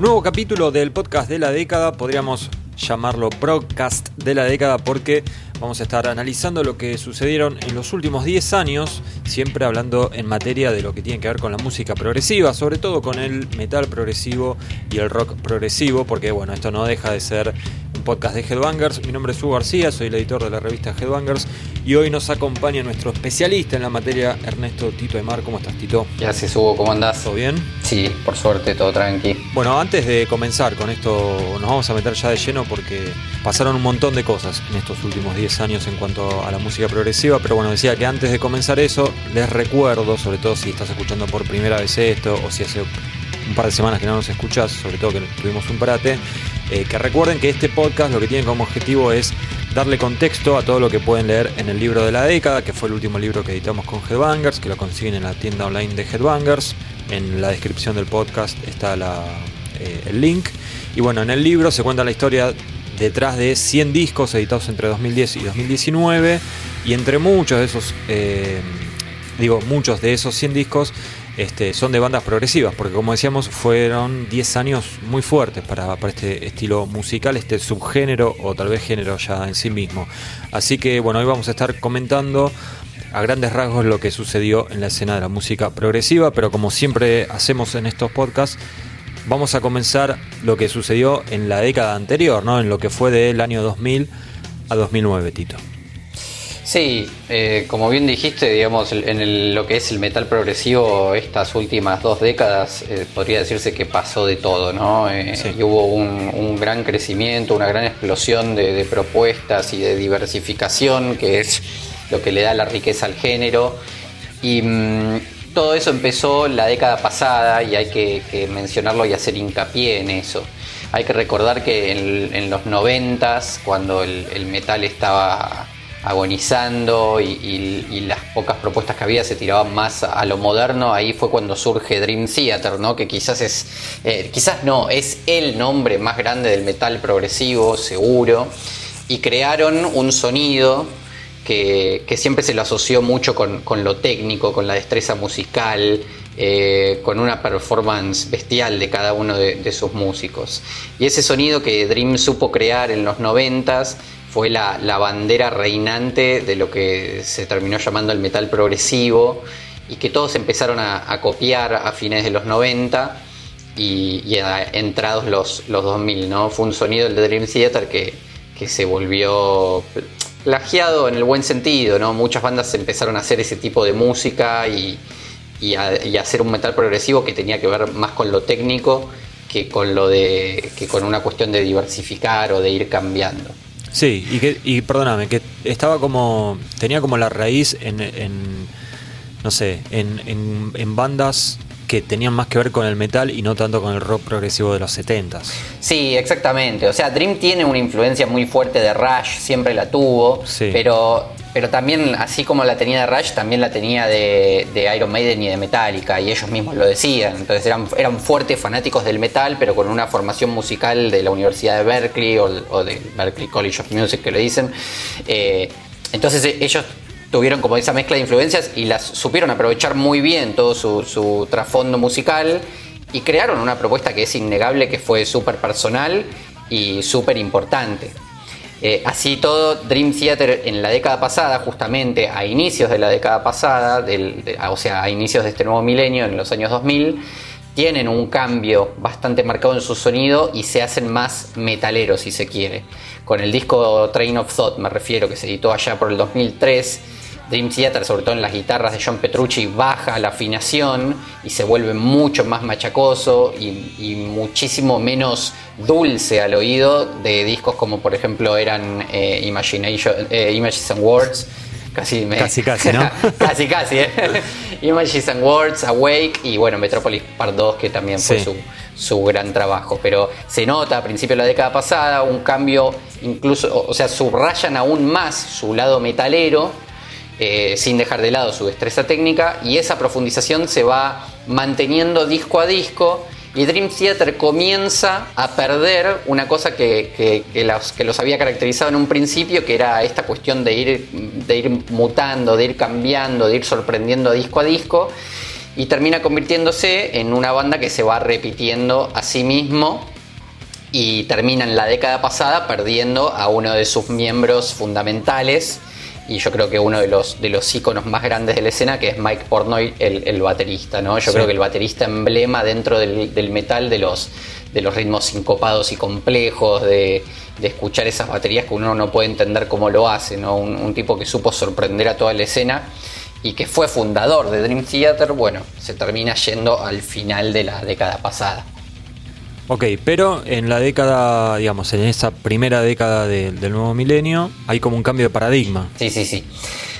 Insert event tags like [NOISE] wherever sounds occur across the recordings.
Nuevo capítulo del podcast de la década, podríamos llamarlo broadcast de la década porque vamos a estar analizando lo que sucedieron en los últimos 10 años, siempre hablando en materia de lo que tiene que ver con la música progresiva, sobre todo con el metal progresivo y el rock progresivo, porque bueno, esto no deja de ser un podcast de Headbangers. Mi nombre es Hugo García, soy el editor de la revista Headbangers y hoy nos acompaña nuestro especialista en la materia, Ernesto Tito Aymar. ¿Cómo estás, Tito? Gracias, Hugo. ¿Cómo andás? ¿Todo bien? Sí, por suerte, todo tranqui. Bueno, antes de comenzar con esto, nos vamos a meter ya de lleno porque pasaron un montón de cosas en estos últimos 10 años en cuanto a la música progresiva. Pero bueno, decía que antes de comenzar eso, les recuerdo, sobre todo si estás escuchando por primera vez esto o si hace un par de semanas que no nos escuchas, sobre todo que tuvimos un parate, eh, que recuerden que este podcast lo que tiene como objetivo es darle contexto a todo lo que pueden leer en el libro de la década, que fue el último libro que editamos con Headbangers, que lo consiguen en la tienda online de Headbangers. En la descripción del podcast está eh, el link. Y bueno, en el libro se cuenta la historia detrás de 100 discos editados entre 2010 y 2019. Y entre muchos de esos, eh, digo, muchos de esos 100 discos este, son de bandas progresivas, porque como decíamos, fueron 10 años muy fuertes para, este estilo musical, este subgénero o tal vez género ya en sí mismo. Así que bueno, hoy vamos a estar comentando a grandes rasgos lo que sucedió en la escena de la música progresiva, pero como siempre hacemos en estos podcasts, vamos a comenzar lo que sucedió en la década anterior, ¿no? en lo que fue del año 2000 a 2009, Tito. Sí, eh, como bien dijiste, digamos, en lo que es el metal progresivo, estas últimas dos décadas eh, podría decirse que pasó de todo, ¿no? Eh, y hubo un, gran crecimiento, una gran explosión de, propuestas y de diversificación, que es lo que le da la riqueza al género. Y mm, todo eso empezó la década pasada y hay que, mencionarlo y hacer hincapié en eso. Hay que recordar que en, los noventas, cuando el metal estaba agonizando y, las pocas propuestas que había se tiraban más a, lo moderno, ahí fue cuando surge Dream Theater, ¿no? que quizás es, eh, quizás no, es el nombre más grande del metal progresivo, seguro, y crearon un sonido que, siempre se lo asoció mucho con, lo técnico, con la destreza musical, eh, con una performance bestial de cada uno de, de, sus músicos. Y ese sonido que Dream supo crear en los noventas fue la, bandera reinante de lo que se terminó llamando el metal progresivo y que todos empezaron a, copiar a fines de los 90 y, entrados los, los 2000. ¿no? Fue un sonido del Dream Theater que, que se volvió plagiado en el buen sentido. ¿no? Muchas bandas empezaron a hacer ese tipo de música y, y, a, hacer un metal progresivo que tenía que ver más con lo técnico que con lo de que con una cuestión de diversificar o de ir cambiando. Sí, y que, y perdóname, que estaba como, tenía como la raíz en, en no sé, en, en, en, bandas que tenían más que ver con el metal y no tanto con el rock progresivo de los 70s. Sí, exactamente. O sea, Dream tiene una influencia muy fuerte de Rush, siempre la tuvo, pero pero también, así como la tenía de Rush, también la tenía de, Iron Maiden y de Metallica, y ellos mismos lo decían. Entonces eran, eran fuertes fanáticos del metal, pero con una formación musical de la Universidad de Berkeley o, o de Berkeley College of Music, que le dicen. Eh, entonces e, ellos tuvieron como esa mezcla de influencias y las supieron aprovechar muy bien todo su, su trasfondo musical y crearon una propuesta que es innegable, que fue súper personal y súper importante. Eh, así todo, Dream Theater en la década pasada, justamente a inicios de la década pasada, o sea, a inicios de este nuevo milenio, en los años 2000, tienen un cambio bastante marcado en su sonido y se hacen más metaleros, si se quiere. Con el disco Train of Thought, me refiero, que se editó allá por el 2003 Dream Theater, sobre todo en las guitarras de John Petrucci, baja la afinación y se vuelve mucho más machacoso y, muchísimo menos dulce al oído de discos como por ejemplo eran eh, Imagination, eh, Images and Words. Casi, casi, casi, ¿no? [LAUGHS] casi, casi, ¿eh? [LAUGHS] Images and Words, Awake y bueno, Metropolis Part 2, que también fue su, su gran trabajo. Pero se nota a principios de la década pasada un cambio, incluso, o sea, subrayan aún más su lado metalero eh, sin dejar de lado su destreza técnica y esa profundización se va manteniendo disco a disco y Dream Theater comienza a perder una cosa que, los, que, los, había caracterizado en un principio, que era esta cuestión de ir, de ir mutando, de ir cambiando, de ir sorprendiendo disco a disco. y termina convirtiéndose en una banda que se va repitiendo a sí mismo y termina en la década pasada perdiendo a uno de sus miembros fundamentales y yo creo que uno de los, de los íconos más grandes de la escena, que es Mike Portnoy, el, baterista, ¿no? Yo creo que el baterista emblema dentro del, metal de los, de los ritmos sincopados y complejos, de, escuchar esas baterías que uno no puede entender cómo lo hace, ¿no? Un, tipo que supo sorprender a toda la escena y que fue fundador de Dream Theater, bueno, se termina yendo al final de la década pasada. Ok, pero en la década, digamos, en esa primera década del nuevo milenio, hay como un cambio de paradigma. Sí, sí, sí.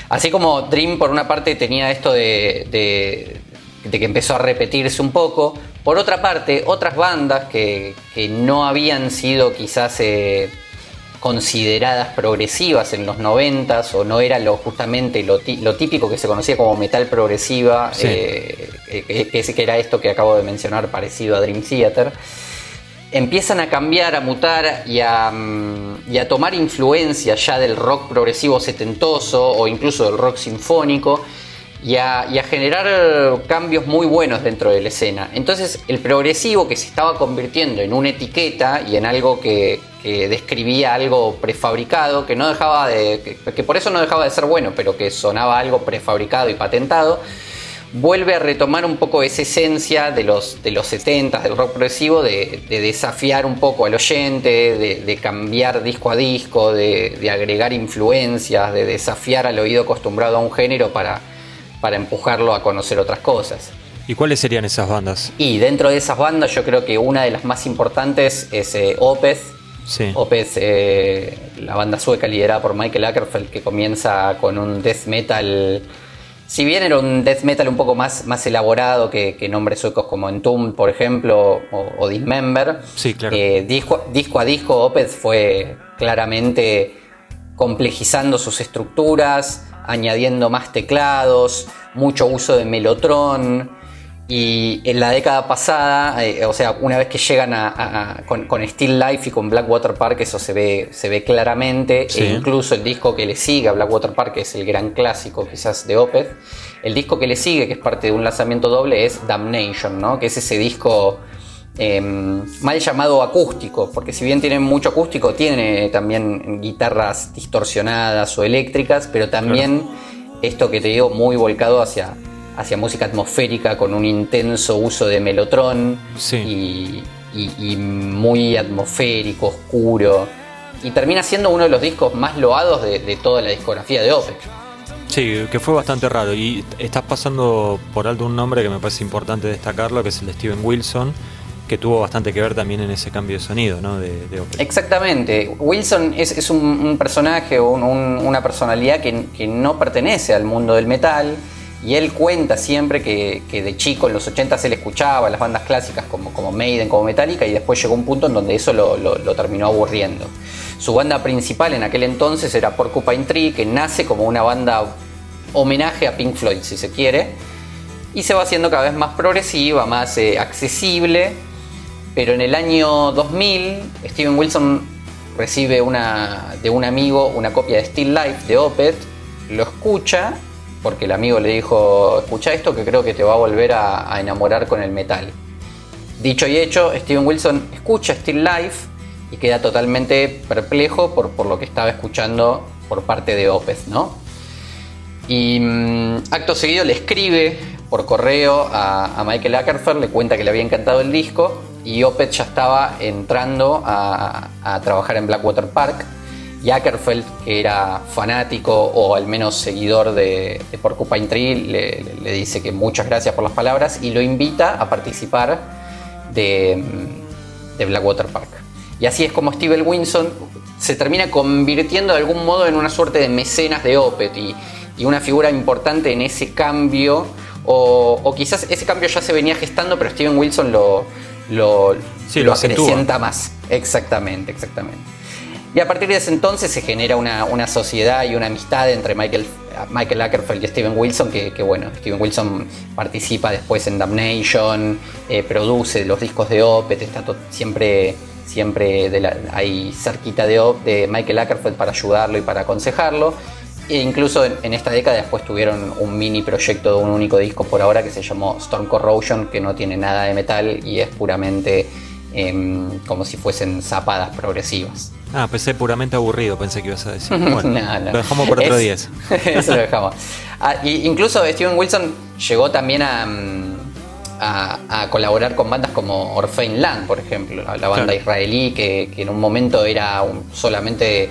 Así como Dream por una parte tenía esto de, de, que empezó a repetirse un poco, por otra parte, otras bandas que, no habían sido quizás eh, consideradas progresivas en los noventas o no era lo justamente lo, típico que se conocía como metal progresiva, eh, que, que, era esto que acabo de mencionar parecido a Dream Theater empiezan a cambiar, a mutar y a, mm, a, tomar influencia ya del rock progresivo setentoso o incluso del rock sinfónico y a, generar cambios muy buenos dentro de la escena. Entonces el progresivo que se estaba convirtiendo en una etiqueta y en algo que, describía algo prefabricado, que no dejaba de. que por eso no dejaba de ser bueno, pero que sonaba algo prefabricado y patentado vuelve a retomar un poco esa esencia de los, de los 70 del rock progresivo, de, desafiar un poco al oyente, de, cambiar disco a disco, de, agregar influencias, de desafiar al oído acostumbrado a un género para, para empujarlo a conocer otras cosas. ¿Y cuáles serían esas bandas? Y dentro de esas bandas yo creo que una de las más importantes es eh, Opeth. Sí. Opeth, eh, la banda sueca liderada por Michael Ackerfeld, que comienza con un death metal si bien era un death metal un poco más, más elaborado que, nombres suecos como Entombed, por ejemplo, o, Dismember, sí, claro. Eh, disco, disco, a disco Opeth fue claramente complejizando sus estructuras, añadiendo más teclados, mucho uso de melotron, y en la década pasada, eh, o sea, una vez que llegan a, con, Still Life y con Blackwater Park, eso se ve, se ve claramente. E incluso el disco que le sigue a Blackwater Park, que es el gran clásico quizás de Opeth. El disco que le sigue, que es parte de un lanzamiento doble, es Damnation, ¿no? que es ese disco em, mal llamado acústico, porque si bien tiene mucho acústico, tiene también guitarras distorsionadas o eléctricas, pero también esto que te digo, muy volcado hacia hacia música atmosférica con un intenso uso de melotron y, muy atmosférico, oscuro. Y termina siendo uno de los discos más loados de, toda la discografía de Opeth. Sí, que fue bastante raro. Y estás pasando por alto un nombre que me parece importante destacarlo, que es el de Steven Wilson, que tuvo bastante que ver también en ese cambio de sonido ¿no? de, de Exactamente. Wilson es, un, personaje o una personalidad que, que no pertenece al mundo del metal y él cuenta siempre que, de chico en los 80 se le escuchaba las bandas clásicas como, como Maiden, como Metallica, y después llegó un punto en donde eso lo, terminó aburriendo. Su banda principal en aquel entonces era Porcupine Tree, que nace como una banda homenaje a Pink Floyd, si se quiere, y se va haciendo cada vez más progresiva, más eh, accesible. Pero en el año 2000, Steven Wilson recibe una, de un amigo una copia de Still Life de Opeth, lo escucha porque el amigo le dijo, escucha esto que creo que te va a volver a, enamorar con el metal. Dicho y hecho, Steven Wilson escucha Still Life y queda totalmente perplejo por, por lo que estaba escuchando por parte de Opeth, ¿no? Y mm, acto seguido le escribe por correo a, Michael Ackerfeld, le cuenta que le había encantado el disco y Opeth ya estaba entrando a trabajar en Blackwater Park y Ackerfeld, que era fanático o al menos seguidor de, Porcupine Tree, le, dice que muchas gracias por las palabras y lo invita a participar de, Blackwater Park. Y así es como Steven Wilson se termina convirtiendo de algún modo en una suerte de mecenas de Opeth y, una figura importante en ese cambio. O, quizás ese cambio ya se venía gestando, pero Steven Wilson lo, lo, lo acrecienta más. Exactamente, exactamente. Y a partir de ese entonces se genera una, sociedad y una amistad entre Michael, Michael Ackerfeld y Steven Wilson, que, bueno, Steven Wilson participa después en Damnation, eh, produce los discos de Opeth, está siempre, siempre ahí cerquita de, de Michael Ackerfeld para ayudarlo y para aconsejarlo. E incluso en, esta década después tuvieron un mini proyecto de un único disco por ahora que se llamó Storm Corrosion, que no tiene nada de metal y es puramente em, como si fuesen zapadas progresivas. Ah, pensé puramente aburrido, pensé que ibas a decir. Bueno, [LAUGHS] Lo dejamos por otro día. [LAUGHS] eso lo dejamos. Ah, incluso Steven Wilson llegó también a, mm, a, colaborar con bandas como Orphein Land, por ejemplo, la, banda israelí que, en un momento era solamente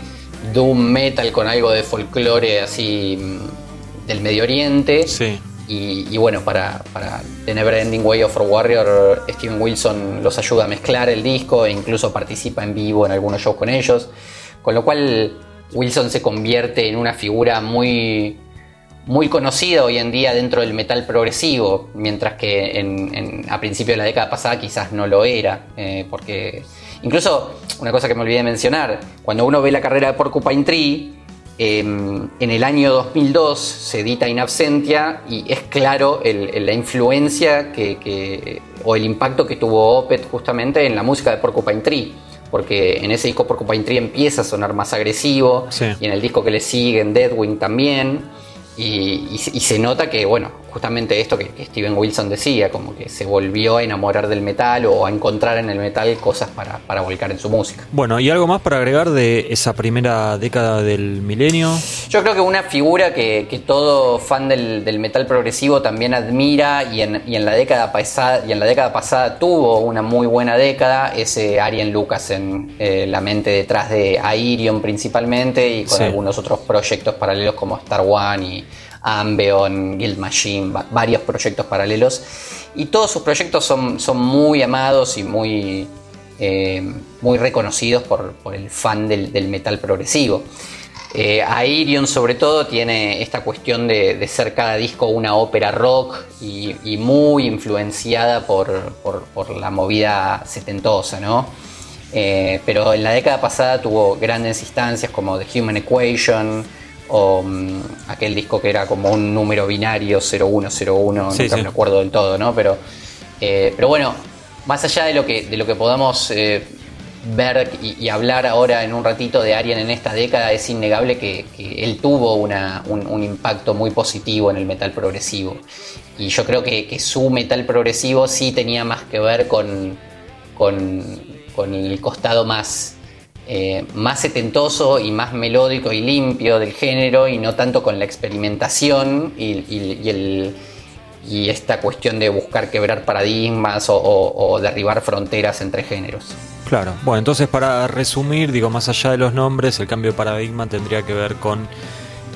doom metal con algo de folclore así mm, del Medio Oriente. Sí. Y, bueno, para, The Never Ending Way of Warrior, Steven Wilson los ayuda a mezclar el disco e incluso participa en vivo en algunos shows con ellos. Con lo cual Wilson se convierte en una figura muy, muy conocida hoy en día dentro del metal progresivo, mientras que a principios de la década pasada quizás no lo era, eh, porque incluso una cosa que me olvidé de mencionar, cuando uno ve la carrera de Porcupine Tree, Em, en el año 2002 se edita In Absentia y es claro la influencia que, o el impacto que tuvo Opeth justamente en la música de Porcupine Tree. Porque en ese disco Porcupine Tree empieza a sonar más agresivo y en el disco que le sigue, en Deadwing también. y, se nota que, bueno, justamente esto que, Steven Wilson decía, como que se volvió a enamorar del metal o a encontrar en el metal cosas para, para volcar en su música. Bueno, ¿y algo más para agregar de esa primera década del milenio? Yo creo que una figura que, que todo fan del, del, metal progresivo también admira y en, y en, la década pasada, y en la década pasada tuvo una muy buena década es eh, Arjen Lucas en eh, la mente detrás de Airion principalmente y con algunos otros proyectos paralelos como Star One y Ambeon, Guild Machine, varios proyectos paralelos. Y todos sus proyectos son, son muy amados y muy, eh, muy reconocidos por, el fan del, metal progresivo. Eh, sobre todo tiene esta cuestión de, ser cada disco una ópera rock y, muy influenciada por, la movida setentosa, ¿no? Eh, pero en la década pasada tuvo grandes instancias como The Human Equation, o mm, aquel disco que era como un número binario 0101, no me acuerdo del todo, ¿no? Pero, eh, pero bueno, más allá de lo que, de lo que podamos eh, ver y, hablar ahora en un ratito de Arian en esta década, es innegable que, él tuvo un, impacto muy positivo en el metal progresivo. Y yo creo que, su metal progresivo sí tenía más que ver con, con, con el costado más eh, más setentoso y más melódico y limpio del género y no tanto con la experimentación y, esta cuestión de buscar quebrar paradigmas o, derribar fronteras entre géneros. Claro, bueno, entonces para resumir, digo, más allá de los nombres, el cambio de paradigma tendría que ver con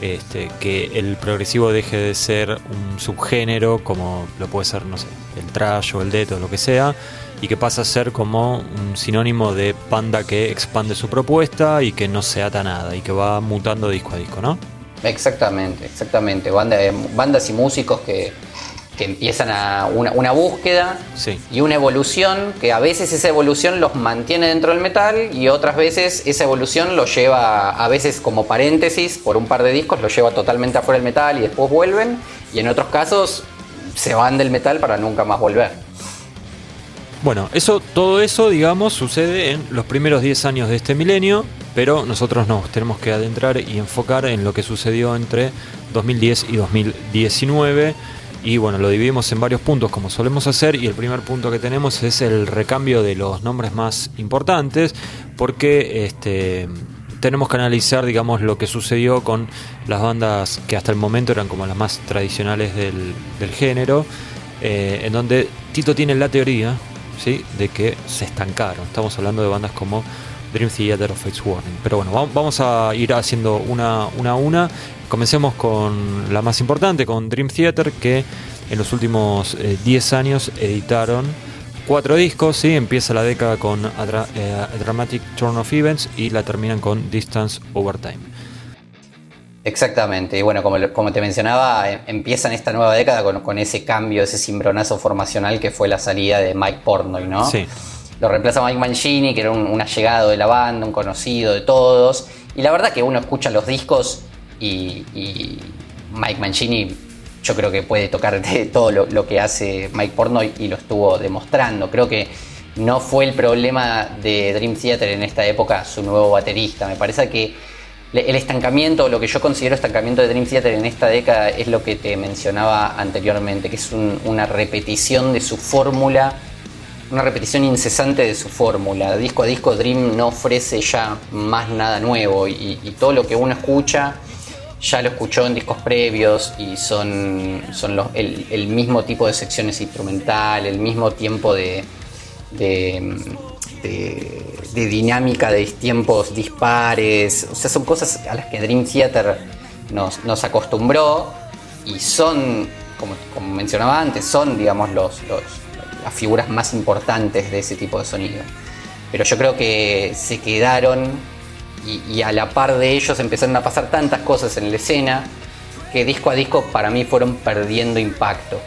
este, que el progresivo deje de ser un subgénero, como lo puede ser, no sé, el trash o el death o lo que sea, y que pasa a ser como un sinónimo de banda que expande su propuesta y que no se ata nada y que va mutando disco a disco, ¿no? Exactamente, exactamente. Eh, bandas y músicos que, empiezan a una, búsqueda y una evolución, que a veces esa evolución los mantiene dentro del metal y otras veces esa evolución los lleva, a veces como paréntesis, por un par de discos, los lleva totalmente afuera del metal y después vuelven, y en otros casos se van del metal para nunca más volver. Bueno, eso, todo eso, digamos, sucede en los primeros 10 años de este milenio, pero nosotros nos tenemos que adentrar y enfocar en lo que sucedió entre 2010 y 2019. Y bueno, lo dividimos en varios puntos como solemos hacer y el primer punto que tenemos es el recambio de los nombres más importantes porque este, tenemos que analizar digamos lo que sucedió con las bandas que hasta el momento eran como las más tradicionales del, género, eh, en donde Tito tiene la teoría de que se estancaron. Estamos hablando de bandas como Dream Theater o Fates Warning. Pero bueno, vamos a ir haciendo una, a una. Comencemos con la más importante, con Dream Theater, que en los últimos 10 eh, años editaron cuatro discos. ¿sí? Empieza la década con eh, Dramatic Turn of Events y la terminan con Distance Over Time. Exactamente, y bueno, como, como te mencionaba, em, empiezan esta nueva década con, ese cambio, ese cimbronazo formacional que fue la salida de Mike Portnoy, ¿no? Sí. Lo reemplaza Mike Mancini, que era un, allegado de la banda, un conocido de todos, y la verdad que uno escucha los discos y, Mike Mancini yo creo que puede tocar de todo lo, que hace Mike Portnoy y lo estuvo demostrando. Creo que no fue el problema de Dream Theater en esta época su nuevo baterista. Me parece que el estancamiento, lo que yo considero estancamiento de Dream Theater en esta década es lo que te mencionaba anteriormente, que es una repetición de su fórmula, una repetición incesante de su fórmula. Disco a disco Dream no ofrece ya más nada nuevo y, todo lo que uno escucha ya lo escuchó en discos previos y son, son el, mismo tipo de secciones instrumental, el mismo tiempo de, dinámica de tiempos dispares. O sea, son cosas a las que Dream Theater nos, acostumbró y son, como, mencionaba antes, son, digamos, los, las figuras más importantes de ese tipo de sonido. Pero yo creo que se quedaron y, a la par de ellos empezaron a pasar tantas cosas en la escena que disco a disco para mí fueron perdiendo impacto.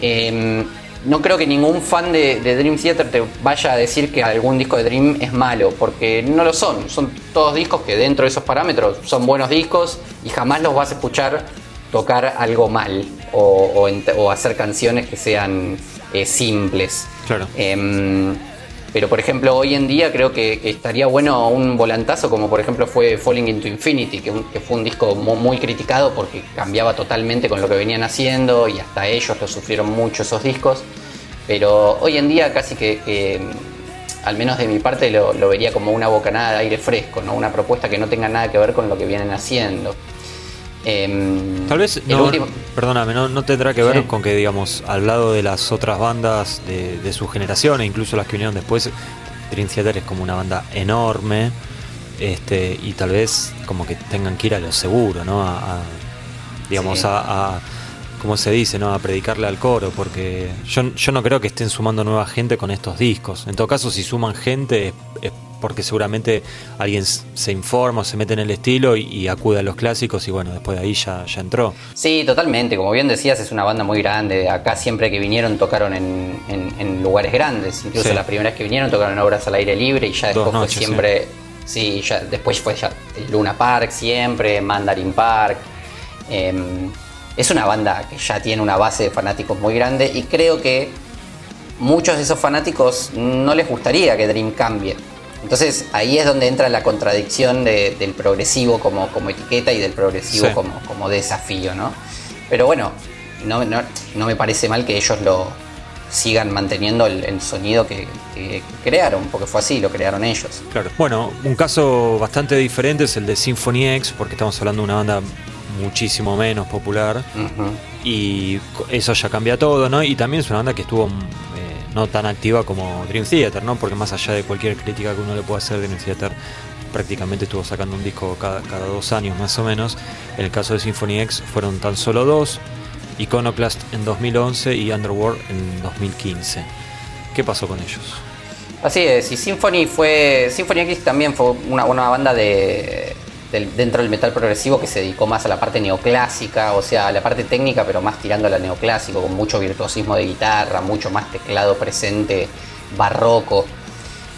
Em, no creo que ningún fan de, Dream Theater te vaya a decir que algún disco de Dream es malo, porque no lo son. Son todos discos que dentro de esos parámetros son buenos discos y jamás los vas a escuchar tocar algo mal o, hacer canciones que sean eh, simples. Claro. Em, pero por ejemplo, hoy en día creo que, estaría bueno un volantazo, como por ejemplo fue Falling into Infinity, que, fue un disco muy, criticado porque cambiaba totalmente con lo que venían haciendo y hasta ellos lo sufrieron mucho esos discos. Pero hoy en día casi que, al menos de mi parte, lo, vería como una bocanada de aire fresco, ¿no? una propuesta que no tenga nada que ver con lo que vienen haciendo. Em, Tal vez, no, perdóname, no, tendrá que ver con que, digamos, al lado de las otras bandas de, su generación e incluso las que vinieron después, Dream Theater es como una banda enorme este y tal vez como que tengan que ir a lo seguro, ¿no? A, digamos, a, a, como se dice, ¿no? A predicarle al coro, porque yo, yo no creo que estén sumando nueva gente con estos discos. En todo caso, si suman gente es porque seguramente alguien se informa o se mete en el estilo y, acude a los clásicos y bueno, después de ahí ya, ya entró. Sí, totalmente, como bien decías, es una banda muy grande, acá siempre que vinieron tocaron en, lugares grandes, incluso la primera vez que vinieron tocaron obras al aire libre y ya después fue siempre, sí. ya después fue ya Luna Park siempre, Mandarin Park. Em, es una banda que ya tiene una base de fanáticos muy grande y creo que muchos de esos fanáticos no les gustaría que Dream cambie. Entonces ahí es donde entra la contradicción del progresivo como, como, etiqueta y del progresivo como, como, desafío, ¿no? Pero bueno, no, no, me parece mal que ellos lo sigan manteniendo el, sonido que, crearon, porque fue así, lo crearon ellos. Claro. Bueno, un caso bastante diferente es el de Symphony X, porque estamos hablando de una banda muchísimo menos popular. Y eso ya cambia todo, ¿no? Y también es una banda que estuvo no tan activa como Dream Theater, ¿no? Porque más allá de cualquier crítica que uno le pueda hacer, Dream Theater prácticamente estuvo sacando un disco cada, dos años más o menos. En el caso de Symphony X fueron tan solo dos, Iconoclast en 2011 y Underworld en 2015. ¿Qué pasó con ellos? Así es, y Symphony fue. Symphony X también fue una, una banda de, dentro del metal progresivo que se dedicó más a la parte neoclásica, o sea, a la parte técnica, pero más tirando a la neoclásico, con mucho virtuosismo de guitarra, mucho más teclado presente, barroco.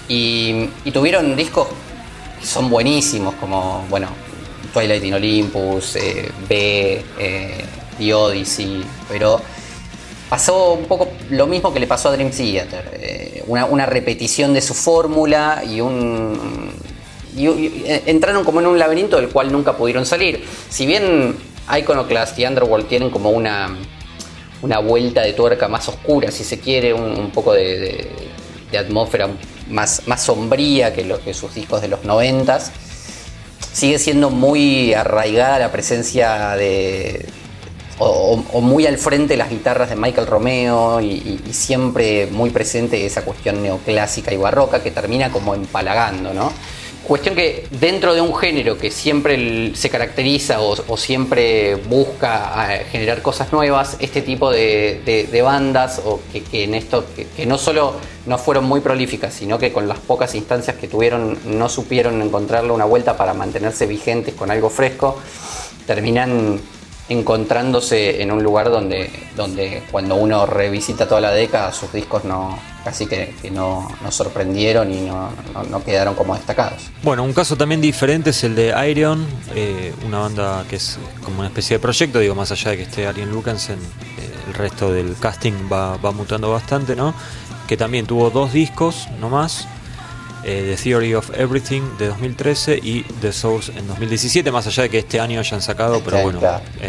Y, tuvieron discos que son buenísimos, como, bueno, Twilight in Olympus, eh, B, eh, The Odyssey, pero pasó un poco lo mismo que le pasó a Dream Theater, eh, una repetición de su fórmula y un y, eh, entraron como en un laberinto del cual nunca pudieron salir. Si bien Iconoclast y Underworld tienen como una, una vuelta de tuerca más oscura, si se quiere, un, poco de, atmósfera más, más sombría que, lo, que sus discos de los noventas, sigue siendo muy arraigada la presencia de, o, muy al frente las guitarras de Michael Romeo y, y, siempre muy presente esa cuestión neoclásica y barroca que termina como empalagando, ¿no? Cuestión que dentro de un género que siempre se caracteriza o, siempre busca eh, generar cosas nuevas, este tipo de, bandas o que, en esto que, no solo no fueron muy prolíficas, sino que con las pocas instancias que tuvieron no supieron encontrarle una vuelta para mantenerse vigentes con algo fresco, terminan encontrándose en un lugar donde, donde cuando uno revisita toda la década sus discos no, casi que, no nos sorprendieron y no, quedaron como destacados. Bueno, un caso también diferente es el de Iron, eh, una banda que es como una especie de proyecto, digo, más allá de que esté Arian Lucansen, eh, el resto del casting va, va, mutando bastante, ¿no? Que también tuvo dos discos nomás. The Theory of Everything de 2013 y The Source en 2017, más allá de que este año hayan sacado, pero bueno,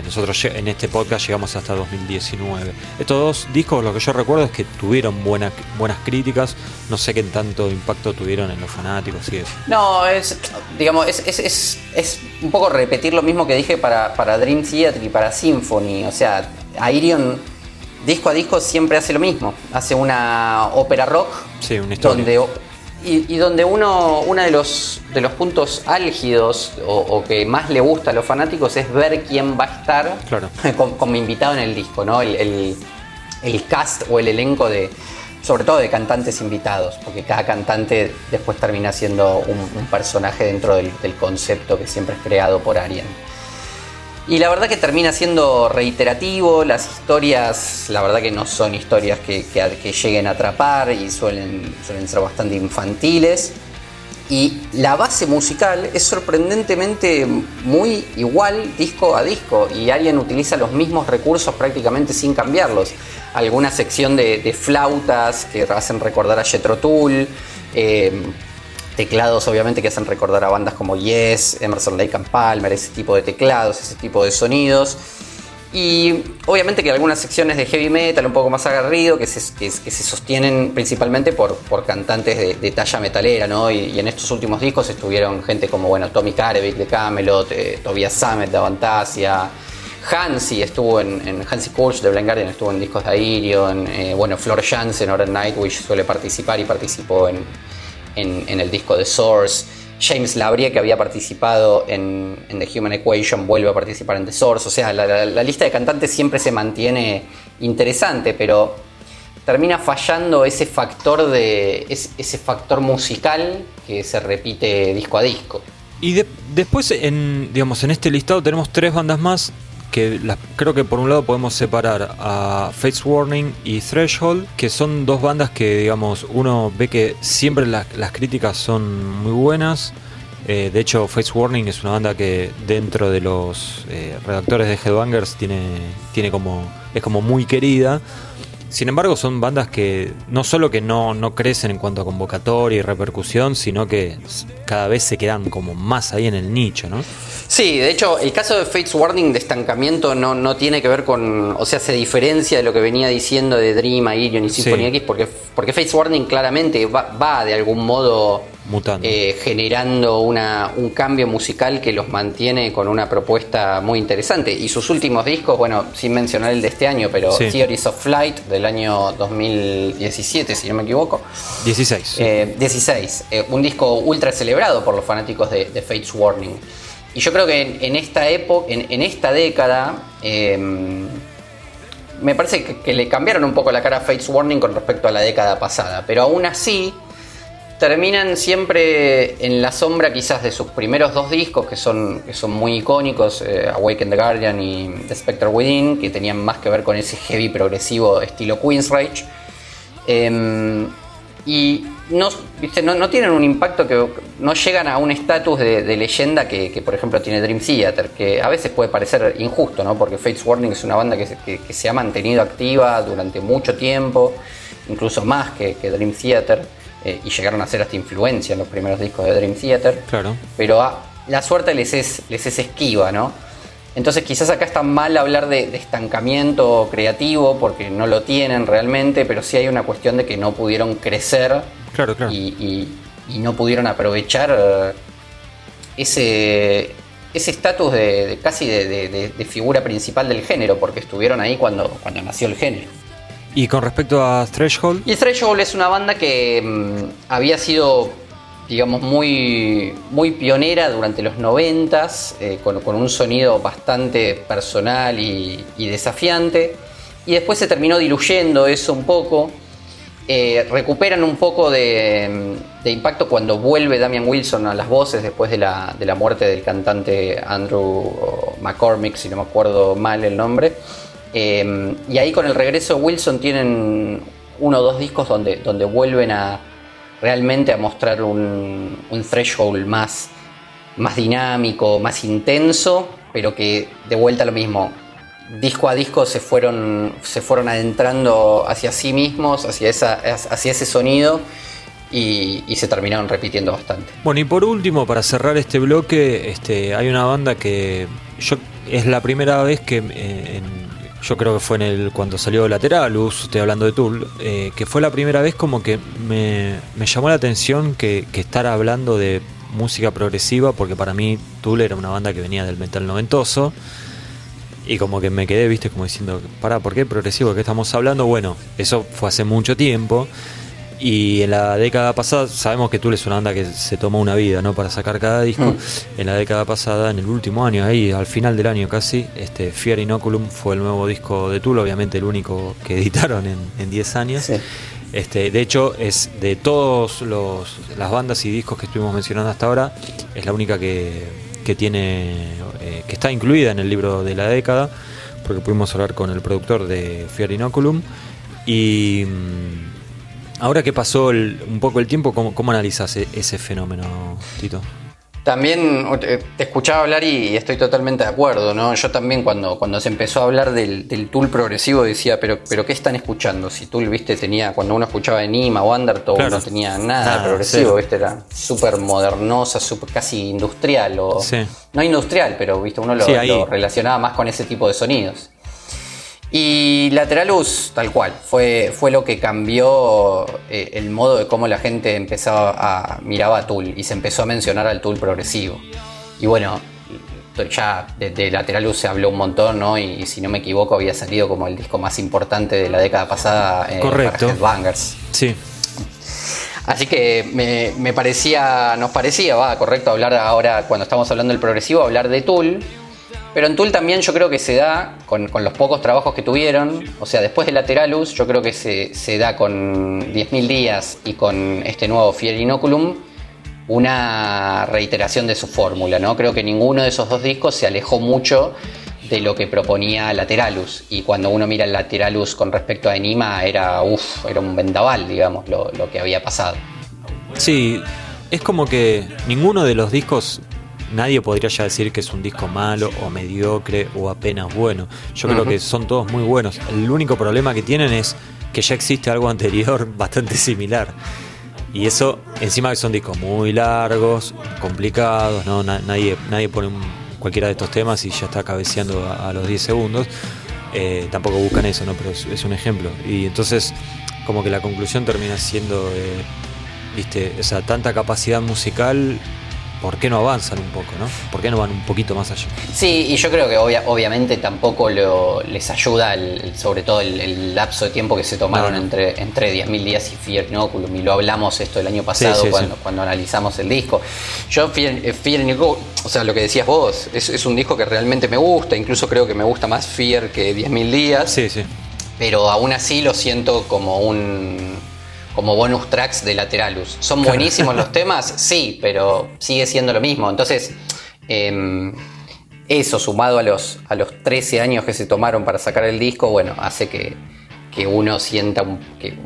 nosotros en este podcast llegamos hasta 2019. Estos dos discos, lo que yo recuerdo es que tuvieron buenas buenas críticas, no sé qué tanto impacto tuvieron en los fanáticos y eso. No, es, digamos, es, es, es, un poco repetir lo mismo que dije para, para Dream Theater y para Symphony, o sea, Airion disco a disco siempre hace lo mismo. Hace una ópera rock. Sí, una historia. Donde, y, donde uno, uno de los, de los puntos álgidos o, que más le gusta a los fanáticos es ver quién va a estar claro. [LAUGHS] como, invitado en el disco, ¿no? El, cast o el elenco de, sobre todo de cantantes invitados, porque cada cantante después termina siendo un, personaje dentro del, del, concepto que siempre es creado por Arien. Y la verdad que termina siendo reiterativo, las historias, la verdad que no son historias que, lleguen a atrapar y suelen, suelen ser bastante infantiles. Y la base musical es sorprendentemente muy igual disco a disco y alguien utiliza los mismos recursos prácticamente sin cambiarlos. Alguna sección de, flautas que hacen recordar a Jethro Tull, eh, teclados obviamente que hacen recordar a bandas como Yes, Emerson Lake and Palmer, ese tipo de teclados, ese tipo de sonidos. Y obviamente que algunas secciones de heavy metal un poco más agarrido, que se, que, se sostienen principalmente por, por cantantes de, talla metalera, ¿no? Y, en estos últimos discos estuvieron gente como, bueno, Tommy Karevic de Camelot, eh, Tobias Sammet de Avantasia, Hansi estuvo en, en Hansi de Blind Guardian, estuvo en discos de Airion, eh, bueno, Flor Jansen ahora en Nightwish suele participar y participó en, en, el disco de Source. James Labrie, que había participado en, The Human Equation, vuelve a participar en The Source. O sea, la, lista de cantantes siempre se mantiene interesante, pero termina fallando ese factor de ese, factor musical que se repite disco a disco. Y después, en, digamos, en este listado tenemos tres bandas más creo que por un lado podemos separar a Face Warning y Threshold, que son dos bandas que, digamos, uno ve que siempre las críticas son muy buenas. Eh, de hecho, Face Warning es una banda que dentro de los eh, redactores de Headbangers tiene, tiene como, es como muy querida. Sin embargo, son bandas que no solo que no, no crecen en cuanto a convocatoria y repercusión, sino que cada vez se quedan como más ahí en el nicho, ¿no? Sí, de hecho, el caso de Fates Warning de estancamiento no, no tiene que ver con. O sea, se diferencia de lo que venía diciendo de Dream, Irion y Symphony X, porque, porque Fates Warning claramente va de algún modo eh, generando una, un cambio musical que los mantiene con una propuesta muy interesante. Y sus últimos discos, bueno, sin mencionar el de este año, pero Theories of Flight del año 2017, si no me equivoco. 16. 16. Eh, eh, un disco ultra celebrado por los fanáticos de, Fates Warning. Y yo creo que en, esta época, en, esta década, em, me parece que, que, le cambiaron un poco la cara a Fates Warning con respecto a la década pasada. Pero aún así, terminan siempre en la sombra quizás de sus primeros dos discos que son, que son muy icónicos, eh, Awaken the Guardian y The Spectre Within, que tenían más que ver con ese heavy progresivo estilo Queensrÿche. Em, y no, No, tienen un impacto que no llegan a un estatus de, leyenda que, por ejemplo tiene Dream Theater, que a veces puede parecer injusto, ¿no? porque Fates Warning es una banda que, se ha mantenido activa durante mucho tiempo, incluso más que, que Dream Theater. Eh, y llegaron a ser hasta influencia en los primeros discos de Dream Theater. Claro. Pero la suerte les es, les es esquiva, ¿no? Entonces quizás acá está mal hablar de, estancamiento creativo porque no lo tienen realmente, pero sí hay una cuestión de que no pudieron crecer claro, claro. Y, no pudieron aprovechar eh, ese ese estatus de, casi de, figura principal del género, porque estuvieron ahí cuando, cuando nació el género. Y con respecto a Threshold. Y Threshold es una banda que mm, había sido, digamos, muy, muy pionera durante los noventas, eh, con, un sonido bastante personal y, desafiante. Y después se terminó diluyendo eso un poco. Eh, recuperan un poco de, impacto cuando vuelve Damian Wilson a las voces después de la, de la muerte del cantante Andrew McCormick, si no me acuerdo mal el nombre. Em, y ahí con el regreso de Wilson tienen uno o dos discos donde, donde vuelven a realmente a mostrar un, threshold más, más dinámico, más intenso, pero que de vuelta lo mismo. Disco a disco se fueron, se fueron adentrando hacia sí mismos, hacia, esa, hacia ese sonido y, se terminaron repitiendo bastante. Bueno, y por último, para cerrar este bloque, este, hay una banda que yo es la primera vez que eh, yo creo que fue en el cuando salió Lateralus, estoy hablando de Tool, eh, que fue la primera vez como que me, llamó la atención que, estar hablando de música progresiva, porque para mí Tool era una banda que venía del metal noventoso. Y como que me quedé, viste, como diciendo, para, ¿por qué progresivo? ¿De qué estamos hablando? Bueno, eso fue hace mucho tiempo. Y en la década pasada, sabemos que Tool es una banda que se tomó una vida, ¿no? Para sacar cada disco. Mm. En la década pasada, en el último año, ahí, al final del año casi, este Fear Inoculum fue el nuevo disco de Tool, obviamente el único que [LAUGHS] editaron en 10 años. Este, de hecho, es de todas las bandas y discos que estuvimos mencionando hasta ahora, es la única que, que tiene, eh, que está incluida en el libro de la década, porque pudimos hablar con el productor de Fear Inoculum. Y mm, ahora que pasó un poco el tiempo, ¿cómo, cómo analizas e-, ese fenómeno, Tito? También eh, te escuchaba hablar y, estoy totalmente de acuerdo, ¿no? Yo también cuando, cuando se empezó a hablar del, tool progresivo decía, pero, pero ¿qué están escuchando? Si tool, viste, tenía, cuando uno escuchaba Enima o Undertow no tenía nada progresivo, viste, era súper modernosa, super, casi industrial, o no industrial, pero viste, uno lo relacionaba más con ese tipo de sonidos. Y Lateralus, tal cual, fue, fue lo que cambió eh, el modo de cómo la gente empezaba a miraba a Tool y se empezó a mencionar al Tool progresivo. Y bueno, ya de, Lateralus se habló un montón, ¿no? Y, si no me equivoco había salido como el disco más importante de la década pasada eh, Correcto. para Headbangers. Sí. Así que me, me, parecía, nos parecía, va, correcto hablar ahora, cuando estamos hablando del progresivo, hablar de Tool pero en Tool también yo creo que se da, con, los pocos trabajos que tuvieron, o sea, después de Lateralus, yo creo que se, da con 10.000 días y con este nuevo Fiel Inoculum, una reiteración de su fórmula, ¿no? Creo que ninguno de esos dos discos se alejó mucho de lo que proponía Lateralus. Y cuando uno mira Lateralus con respecto a Enima, era, uf, era un vendaval, digamos, lo, lo que había pasado. Sí, es como que ninguno de los discos nadie podría ya decir que es un disco malo o mediocre o apenas bueno. Yo creo que son todos muy buenos. El único problema que tienen es que ya existe algo anterior [LAUGHS] bastante similar. Y eso, encima que son discos muy largos, complicados, ¿no? nadie, nadie pone cualquiera de estos temas y ya está cabeceando a, los 10 segundos. Eh, tampoco buscan eso, ¿no? Pero es, un ejemplo. Y entonces, como que la conclusión termina siendo, eh, viste, esa tanta capacidad musical ¿por qué no avanzan un poco, no? ¿Por qué no van un poquito más allá? Sí, y yo creo que obviamente tampoco les ayuda, sobre todo el, lapso de tiempo que se tomaron entre, entre 10.000 días y Fear Inoculum, y lo hablamos esto el año pasado cuando, cuando analizamos el disco. Yo, Fear, eh, o sea, lo que decías vos, es, es, un disco que realmente me gusta, incluso creo que me gusta más Fear que 10.000 días. Sí, sí. Pero aún así lo siento como un como bonus tracks de Lateralus. ¿Son buenísimos los [LAUGHS] temas? Sí, pero sigue siendo lo mismo. Entonces, em, eso sumado a los, a los 13 años que se tomaron para sacar el disco, bueno, hace que, uno sienta un, que,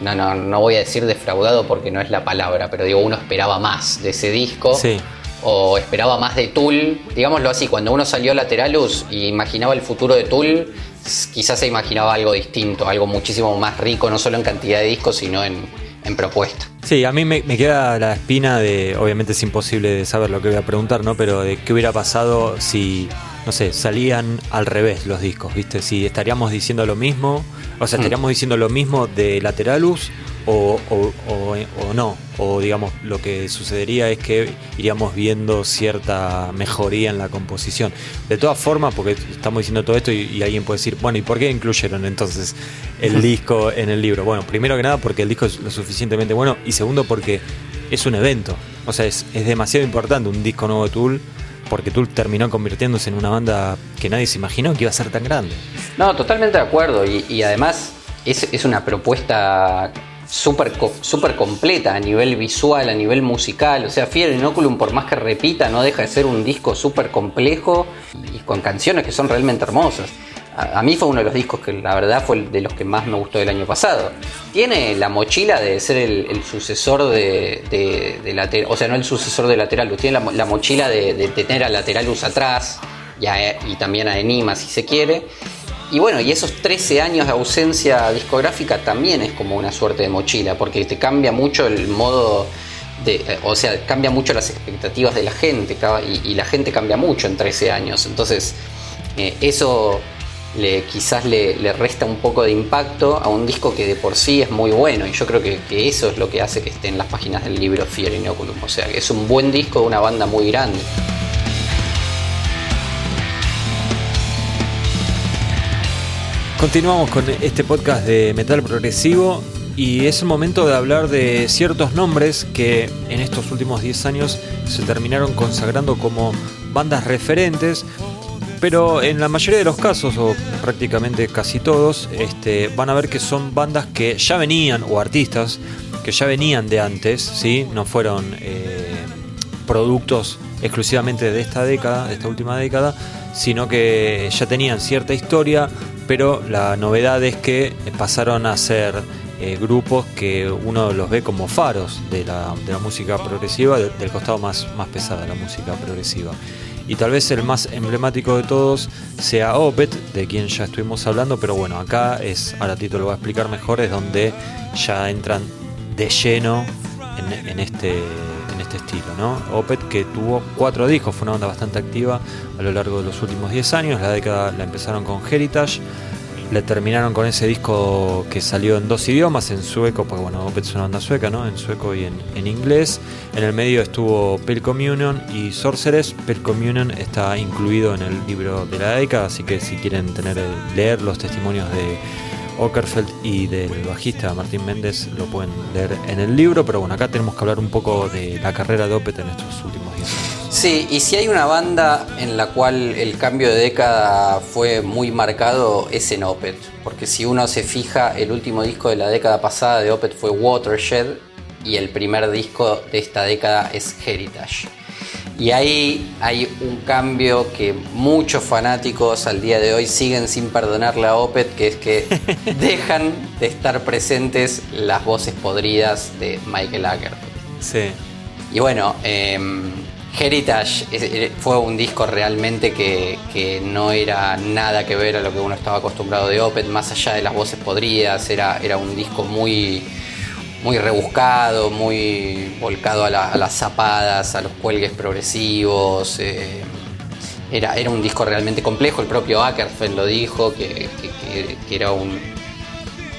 no, no, no voy a decir defraudado porque no es la palabra, pero digo, uno esperaba más de ese disco. Sí. O esperaba más de Tool. Digámoslo así, cuando uno salió a Lateralus y imaginaba el futuro de Tool, quizás se imaginaba algo distinto, algo muchísimo más rico, no solo en cantidad de discos, sino en, propuesta. Sí, a mí me, queda la espina de, obviamente es imposible de saber lo que voy a preguntar, ¿no? Pero de qué hubiera pasado si, no sé, salían al revés los discos, ¿viste? Si estaríamos diciendo lo mismo, o sea, mm. estaríamos diciendo lo mismo de Lateralus o, o, no, o digamos lo que sucedería es que iríamos viendo cierta mejoría en la composición. De todas formas, porque estamos diciendo todo esto y, alguien puede decir, bueno, ¿y por qué incluyeron entonces el [LAUGHS] disco en el libro? Bueno, primero que nada porque el disco es lo suficientemente bueno y segundo porque es un evento, o sea, es, demasiado importante un disco nuevo de Tool porque Tool terminó convirtiéndose en una banda que nadie se imaginó que iba a ser tan grande. No, totalmente de acuerdo y, además es, es una propuesta súper super completa a nivel visual, a nivel musical. O sea, Fear Inoculum, por más que repita, no deja de ser un disco súper complejo y con canciones que son realmente hermosas. A, mí fue uno de los discos que la verdad fue de los que más me gustó del año pasado. Tiene la mochila de ser el, sucesor de, de, lateral, o sea, no el sucesor de Lateralus, tiene la, mochila de, tener a Lateralus atrás y también a Enima si se quiere y bueno, y esos 13 años de ausencia discográfica también es como una suerte de mochila, porque te cambia mucho el modo de, eh, o sea, cambia mucho las expectativas de la gente, y, la gente cambia mucho en 13 años. Entonces, eh, eso le, quizás le, resta un poco de impacto a un disco que de por sí es muy bueno, y yo creo que, eso es lo que hace que esté en las páginas del libro Fear Inoculum. O sea, que es un buen disco de una banda muy grande. Continuamos con este podcast de metal progresivo y es el momento de hablar de ciertos nombres que en estos últimos 10 años se terminaron consagrando como bandas referentes, pero en la mayoría de los casos, o prácticamente casi todos, este, van a ver que son bandas que ya venían, o artistas, que ya venían de antes, ¿sí? no fueron eh, productos exclusivamente de esta década, de esta última década, sino que ya tenían cierta historia, pero la novedad es que pasaron a ser eh, grupos que uno los ve como faros de la, música progresiva, del costado más, más pesado de la música progresiva. Y tal vez el más emblemático de todos sea Opet, de quien ya estuvimos hablando, pero bueno, acá es, ahora Tito lo va a explicar mejor, es donde ya entran de lleno en, este en este estilo, ¿no? Opet que tuvo cuatro discos, fue una banda bastante activa a lo largo de los últimos 10 años, la década la empezaron con Heritage, le terminaron con ese disco que salió en dos idiomas, en sueco, porque bueno, Opet es una banda sueca, ¿no? En sueco y en, inglés. En el medio estuvo Pale Communion y Sorceress. Pale Communion está incluido en el libro de la década, así que si quieren tener leer los testimonios de Ockerfeld y del bajista Martín Méndez lo pueden leer en el libro, pero bueno, acá tenemos que hablar un poco de la carrera de Opet en estos últimos días. Sí, y si hay una banda en la cual el cambio de década fue muy marcado es en Opet, porque si uno se fija, el último disco de la década pasada de Opet fue Watershed y el primer disco de esta década es Heritage. Y ahí hay un cambio que muchos fanáticos al día de hoy siguen sin perdonarle a Opet, que es que [LAUGHS] dejan de estar presentes las voces podridas de Michael Acker. Sí. Y bueno, em, Heritage eh, fue un disco realmente que, no era nada que ver a lo que uno estaba acostumbrado de Opet, más allá de las voces podridas, era, era un disco muy muy rebuscado, muy volcado a, las zapadas, a los cuelgues progresivos. Eh, era, era un disco realmente complejo, el propio Ackerfeld lo dijo, que, era un.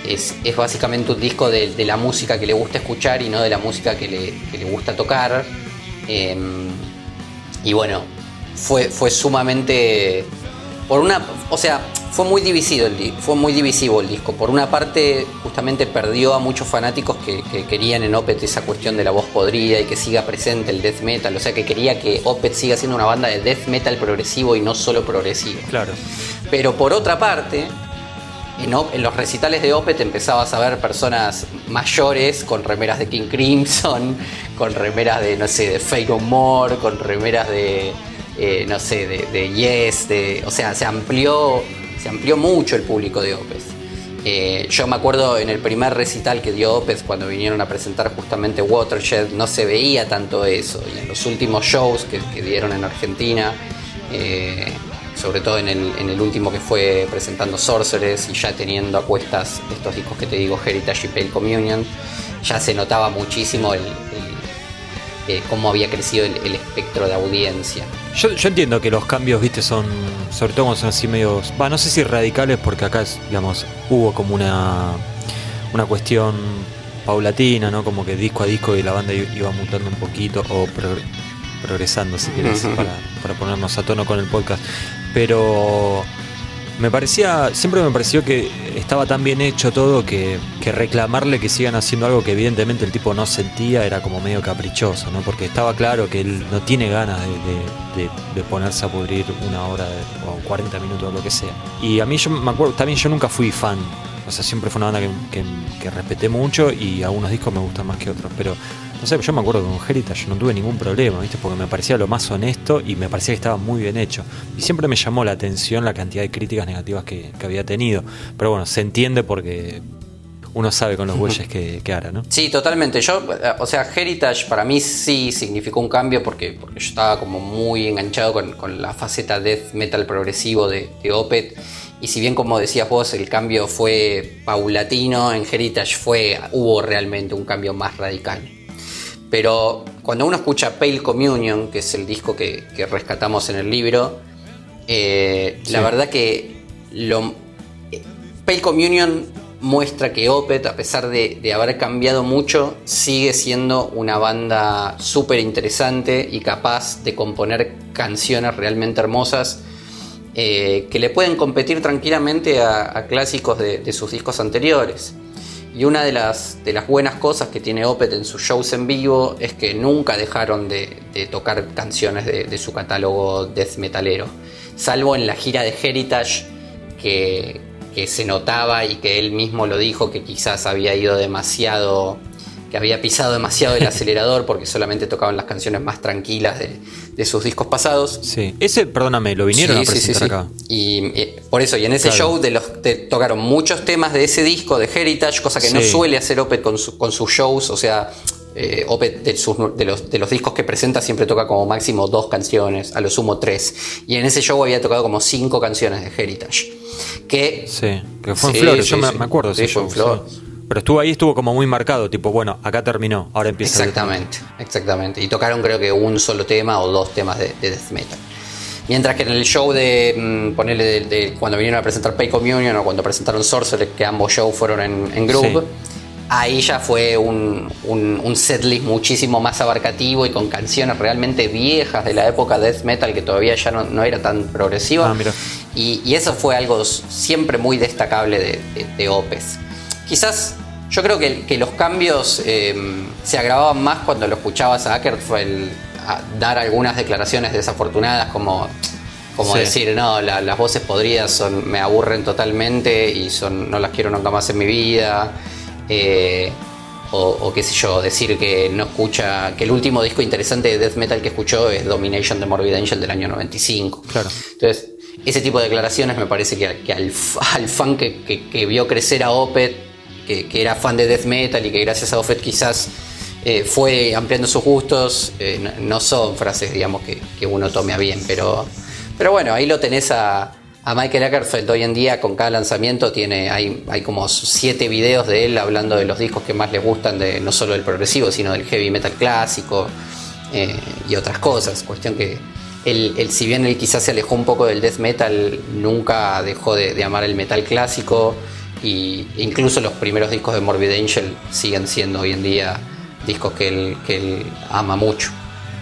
Es, básicamente un disco de, la música que le gusta escuchar y no de la música que le, gusta tocar. Em, y bueno, fue, fue sumamente. Por una. O sea, fue muy divisivo el, fue muy divisivo el disco. Por una parte, justamente perdió a muchos fanáticos que, querían en Opet esa cuestión de la voz podrida y que siga presente el death metal. O sea, que quería que Opet siga siendo una banda de death metal progresivo y no solo progresivo. Claro. Pero por otra parte, en, los recitales de Opet empezabas a ver personas mayores con remeras de King Crimson, [LAUGHS] con remeras de, no sé, de Fake No More, con remeras de, eh, no sé, de, de Yes, de, o sea, se amplió se amplió mucho el público de Opez. Eh, yo me acuerdo en el primer recital que dio Opez cuando vinieron a presentar justamente Watershed, no se veía tanto eso. Y en los últimos shows que, dieron en Argentina, eh, sobre todo en el, último que fue presentando Sorceress y ya teniendo a cuestas estos discos que te digo, Heritage y Pale Communion, ya se notaba muchísimo el, eh, cómo había crecido el, espectro de audiencia. Yo, entiendo que los cambios, viste, son, sobre todo cuando son así medios, va, no sé si radicales, porque acá, digamos, hubo como una, una cuestión paulatina, ¿no? Como que disco a disco y la banda iba mutando un poquito, o progresando, si querés, para, para ponernos a tono con el podcast. Pero me parecía, siempre me pareció que estaba tan bien hecho todo que, reclamarle que sigan haciendo algo que evidentemente el tipo no sentía era como medio caprichoso, ¿no? Porque estaba claro que él no tiene ganas de, ponerse a pudrir una hora o 40 minutos o lo que sea. Y a mí yo me acuerdo, también yo nunca fui fan o sea, siempre fue una banda que, que, respeté mucho y algunos discos me gustan más que otros. Pero, no sé, yo me acuerdo que con Heritage no tuve ningún problema, ¿viste? Porque me parecía lo más honesto y me parecía que estaba muy bien hecho. Y siempre me llamó la atención la cantidad de críticas negativas que, había tenido. Pero bueno, se entiende porque uno sabe con los [LAUGHS] bueyes que, que hará, ¿no? Sí, totalmente. Yo, o sea, Heritage para mí sí significó un cambio porque, porque yo estaba como muy enganchado con, con la faceta death metal progresivo de, de Opet y si bien como decías vos el cambio fue paulatino, en Heritage fue, hubo realmente un cambio más radical. Pero cuando uno escucha Pale Communion, que es el disco que, rescatamos en el libro, eh, la verdad que lo, Pale Communion muestra que Opet, a pesar de, de haber cambiado mucho, sigue siendo una banda súper interesante y capaz de componer canciones realmente hermosas eh, que le pueden competir tranquilamente a, clásicos de, sus discos anteriores. Y una de las, de las buenas cosas que tiene Opet en sus shows en vivo es que nunca dejaron de, tocar canciones de, su catálogo death metalero. Salvo en la gira de Heritage, que, que se notaba y que él mismo lo dijo que quizás había ido demasiado que había pisado demasiado el [LAUGHS] acelerador porque solamente tocaban las canciones más tranquilas de, sus discos pasados. Sí, ese, perdóname, lo vinieron a presentar acá. Y eh, por eso, y en ese show de los, tocaron muchos temas de ese disco de Heritage, cosa que no suele hacer Opet con, con sus shows, o sea, eh, Opet de, de, los, de, los, discos que presenta siempre toca como máximo dos canciones, a lo sumo tres. Y en ese show había tocado como cinco canciones de Heritage. Que, sí, que fue en Flores, yo me, acuerdo. Sí, fue en Flores. Pero estuvo ahí, estuvo como muy marcado, tipo, bueno, acá terminó, ahora empieza. Exactamente, exactamente. Y tocaron creo que un solo tema o dos temas de, death metal. Mientras que en el show de, mm, ponerle de, cuando vinieron a presentar Pay Communion o cuando presentaron Sorcerer, que ambos shows fueron en, en group, ahí ya fue un, un, setlist muchísimo más abarcativo y con canciones realmente viejas de la época death metal que todavía ya no, era tan progresiva. Ah, y, y, eso fue algo siempre muy destacable de, de Opes. Quizás yo creo que, los cambios em, se agravaban más cuando lo escuchabas a Ackert fue dar algunas declaraciones desafortunadas como, como decir, no, las voces podridas son, me aburren totalmente y son, no las quiero nunca más en mi vida. Eh, o, qué sé yo, decir que no escucha, que el último disco interesante de death metal que escuchó es Domination de Morbid Angel del año 95. Claro. Entonces, ese tipo de declaraciones me parece que, al, fan que, vio crecer a Opet que, era fan de death metal y que gracias a Offet quizás eh, fue ampliando sus gustos, eh, no, son frases, digamos, que, uno tome a bien, pero, pero bueno, ahí lo tenés a, Michael Ackerfeld hoy en día con cada lanzamiento. Tiene hay, hay como siete videos de él hablando de los discos que más le gustan de no solo del progresivo sino del heavy metal clásico eh, y otras cosas. Cuestión que él, si bien él quizás se alejó un poco del death metal nunca dejó de, de amar el metal clásico y incluso los primeros discos de Morbid Angel siguen siendo hoy en día discos que él, que él ama mucho.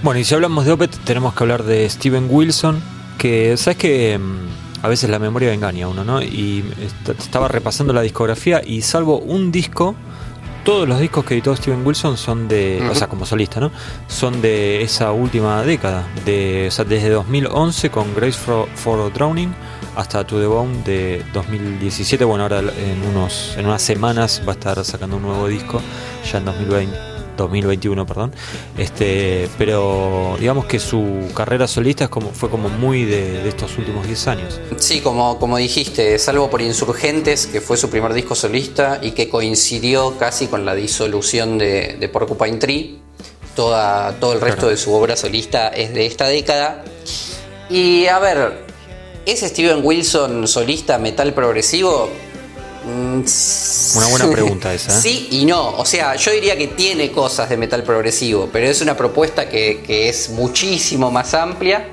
Bueno, y si hablamos de Opeth, tenemos que hablar de Steven Wilson, que sabes que mm, a veces la memoria engaña a uno, ¿no? Y estaba repasando la discografía y salvo un disco, todos los discos que editó Steven Wilson son de, o sea, como solista, ¿no? Son de esa última década, de, o sea, desde 2011 con Grace for, for Drowning hasta To The Bone de 2017. Bueno, ahora en, unos, en unas semanas va a estar sacando un nuevo disco, ya en 2020. 2021, perdón. Este, pero digamos que su carrera solista es como, fue como muy de, estos últimos 10 años. Sí, como, como dijiste, salvo por Insurgentes, que fue su primer disco solista y que coincidió casi con la disolución de, de Porcupine Tree, toda, todo el resto de su obra solista es de esta década. Y a ver, ¿Es Steven Wilson solista metal progresivo? Mm, una buena pregunta esa. ¿eh? Sí y no. O sea, yo diría que tiene cosas de metal progresivo, pero es una propuesta que, que es muchísimo más amplia,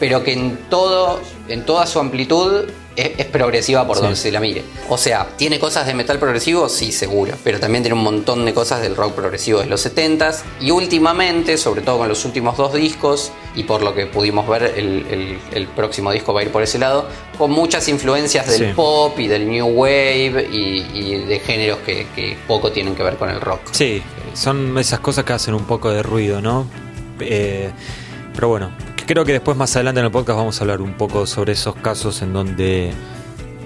pero que en todo, en toda su amplitud es, progresiva por donde se la mire. O sea, ¿tiene cosas de metal progresivo? Sí, seguro. Pero también tiene un montón de cosas del rock progresivo de los 70s. Y últimamente, sobre todo con los últimos dos discos, y por lo que pudimos ver, el, próximo disco va a ir por ese lado, con muchas influencias del pop y del new wave y, de géneros que, poco tienen que ver con el rock. Sí, son esas cosas que hacen un poco de ruido, ¿no? Eh, pero bueno, creo que después más adelante en el podcast vamos a hablar un poco sobre esos casos en donde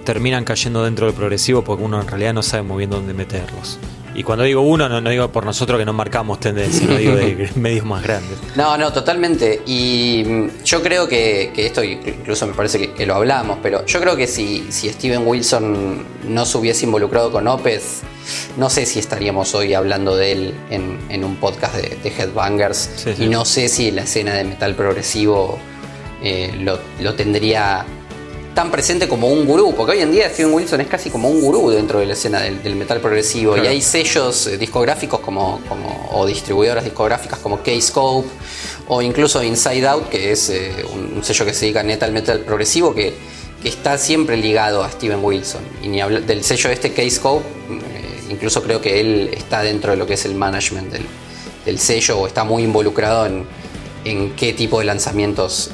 terminan cayendo dentro del progresivo porque uno en realidad no sabe muy bien dónde meterlos. Y cuando digo uno, no, digo por nosotros que no marcamos tendencia, no digo de [LAUGHS] medios más grandes. No, no, totalmente. Y mm, yo creo que, esto incluso me parece que, lo hablamos, pero yo creo que si, si Steven Wilson no se hubiese involucrado con Opez, no sé si estaríamos hoy hablando de él en, un podcast de, Headbangers. Y no sé si la escena de metal progresivo eh, lo, tendría tan presente como un gurú, porque hoy en día Steven Wilson es casi como un gurú dentro de la escena del, metal progresivo. Y hay sellos eh, discográficos como, como, o distribuidoras discográficas como K-Scope o incluso Inside Out, que es eh, un, sello que se dedica neta al metal progresivo, que, que, está siempre ligado a Steven Wilson. Y ni hablar del sello este K-Scope, eh, incluso creo que él está dentro de lo que es el management del, del sello o está muy involucrado en, en qué tipo de lanzamientos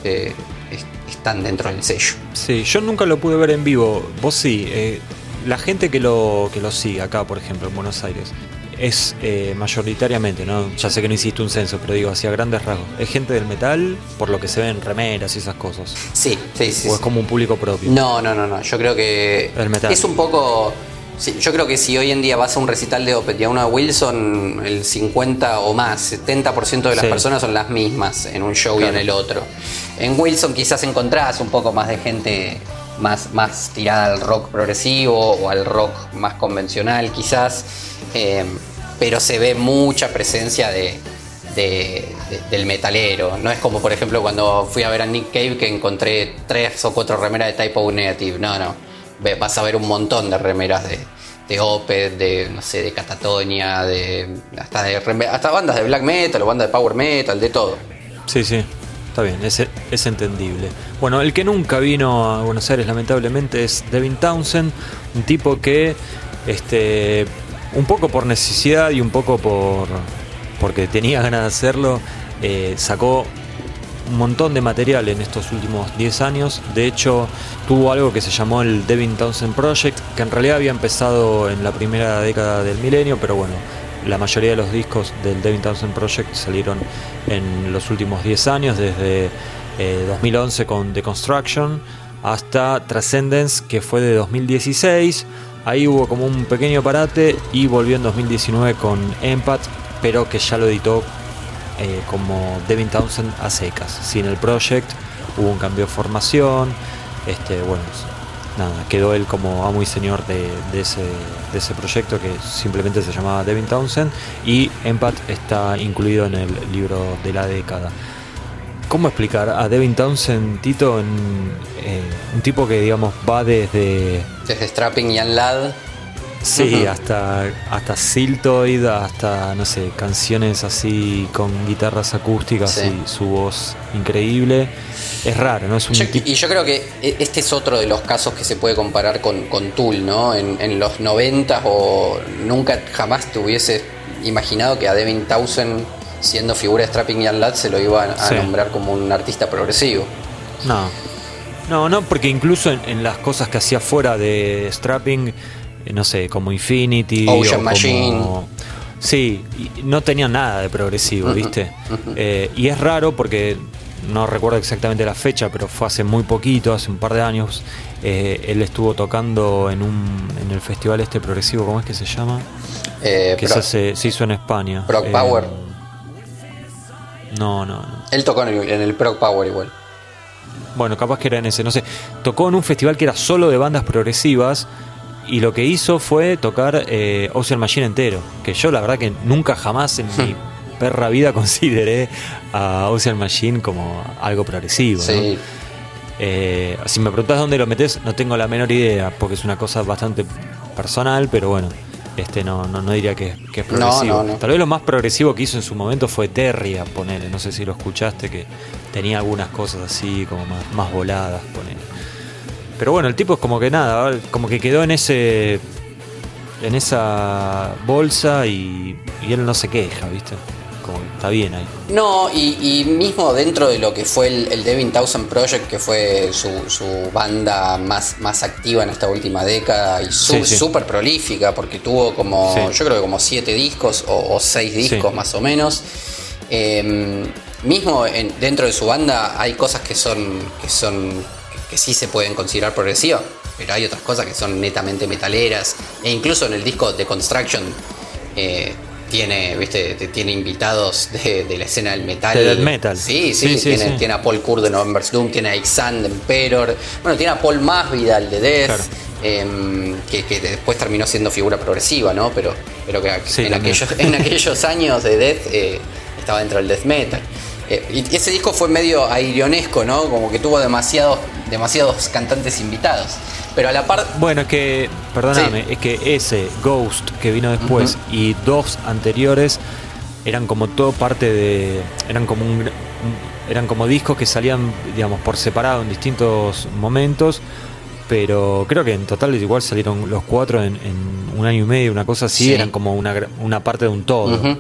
están dentro del sello. Sí, yo nunca lo pude ver en vivo. Vos sí. Eh, la gente que lo, que lo sigue acá, por ejemplo, en Buenos Aires, es eh, mayoritariamente, ¿no? Ya sé que no hiciste un censo, pero digo, hacia grandes rasgos. ¿Es gente del metal por lo que se ven remeras y esas cosas? Sí, sí, sí. ¿O es como un público propio? No, no, no, no. Yo creo que el metal. es un poco yo creo que si hoy en día vas a un recital de Opeth y a una Wilson, el 50 o más, 70% de las personas son las mismas en un show y en el otro. En Wilson quizás encontrás un poco más de gente más, más tirada al rock progresivo o al rock más convencional quizás, eh, pero se ve mucha presencia de, del metalero. No es como, por ejemplo, cuando fui a ver a Nick Cave que encontré tres o cuatro remeras de Type O Negative. No, no vas a ver un montón de remeras de, de Opeth, de, no sé, de Catatonia, de, hasta, de, hasta bandas de black metal o bandas de power metal, de todo. Sí, sí, está bien, es, es entendible. Bueno, el que nunca vino a Buenos Aires, lamentablemente, es Devin Townsend, un tipo que, este, un poco por necesidad y un poco por porque tenía ganas de hacerlo, eh, sacó un montón de material en estos últimos 10 años. De hecho, tuvo algo que se llamó el Devin Townsend Project, que en realidad había empezado en la primera década del milenio, pero bueno, la mayoría de los discos del Devin Townsend Project salieron en los últimos 10 años, desde 2011 eh, con The Construction hasta Transcendence, que fue de 2016. Ahí hubo como un pequeño parate y volvió en 2019 con Empath, pero que ya lo editó eh, como Devin Townsend a secas. Sin el project hubo un cambio de formación. Este, bueno, nada, quedó él como amo y señor de, ese, de ese proyecto que simplemente se llamaba Devin Townsend y Empath está incluido en el libro de la década. ¿Cómo explicar a Devin Townsend, Tito, eh, un tipo que digamos va desde... Desde Strapping y Unlad Sí, hasta, hasta Siltoid, hasta, no sé, canciones así con guitarras acústicas y su voz increíble. Es raro, ¿no? Es un y yo creo que e, este es otro de los casos que se puede comparar con, con Tool, ¿no? En, los 90 o nunca jamás te hubiese imaginado que a Devin Townsend, siendo figura de Strapping y Lad, se lo iba a, nombrar como un artista progresivo. No. No, no, porque incluso en, en las cosas que hacía fuera de Strapping no sé, como Infinity. Ocean o Machine. Sí, no tenía nada de progresivo, ¿viste? Eh, y es raro porque no recuerdo exactamente la fecha, pero fue hace muy poquito, hace un par de años. Eh, él estuvo tocando en un en el festival este progresivo, ¿cómo es que se llama? que se, hizo en España. Proc Power. No, no, Él tocó en el, en el Proc Power igual. Bueno, capaz que era en ese, no sé. Tocó en un festival que era solo de bandas progresivas y lo que hizo fue tocar eh, Ocean Machine entero. Que yo la verdad que nunca jamás en mi perra vida [LAUGHS] consideré a Ocean Machine como algo progresivo. Eh, si me preguntas dónde lo metes, no tengo la menor idea, porque es una cosa bastante personal, pero bueno, este no, no, no diría que, es progresivo. Tal vez lo más progresivo que hizo en su momento fue Terry, a poner, no sé si lo escuchaste, que tenía algunas cosas así como más, más voladas, poner. Pero bueno, el tipo es como que nada, como que quedó en ese. en esa bolsa y, él no se queja, ¿viste? Como está bien ahí. No, y, mismo dentro de lo que fue el, Devin Townsend Project, que fue su, banda más, más activa en esta última década y súper prolífica, porque tuvo como, yo creo que como siete discos o, seis discos más o menos. Em, mismo dentro de su banda hay cosas que son, que son que sí se pueden considerar progresivas, pero hay otras cosas que son netamente metaleras. E incluso en el disco de Construction eh, tiene, ¿viste? tiene invitados de, la escena del metal. De metal. Sí, sí, tiene, a Paul Kur de November's Doom, tiene a Ixan de Emperor, bueno, tiene a Paul Masvidal de Death. Em, que, después terminó siendo figura progresiva, ¿no? Pero, pero que en, aquellos, en, aquellos, [LAUGHS] años de Death eh, estaba dentro del death metal. Eh, y ese disco fue medio airionesco, ¿no? Como que tuvo demasiados demasiados cantantes invitados. Pero a la par. Bueno, es que, perdóname, es que ese Ghost que vino después y dos anteriores eran como todo parte de. eran como un, eran como discos que salían, digamos, por separado en distintos momentos. Pero creo que en total igual salieron los cuatro en, un año y medio, una cosa así, eran como una, una parte de un todo.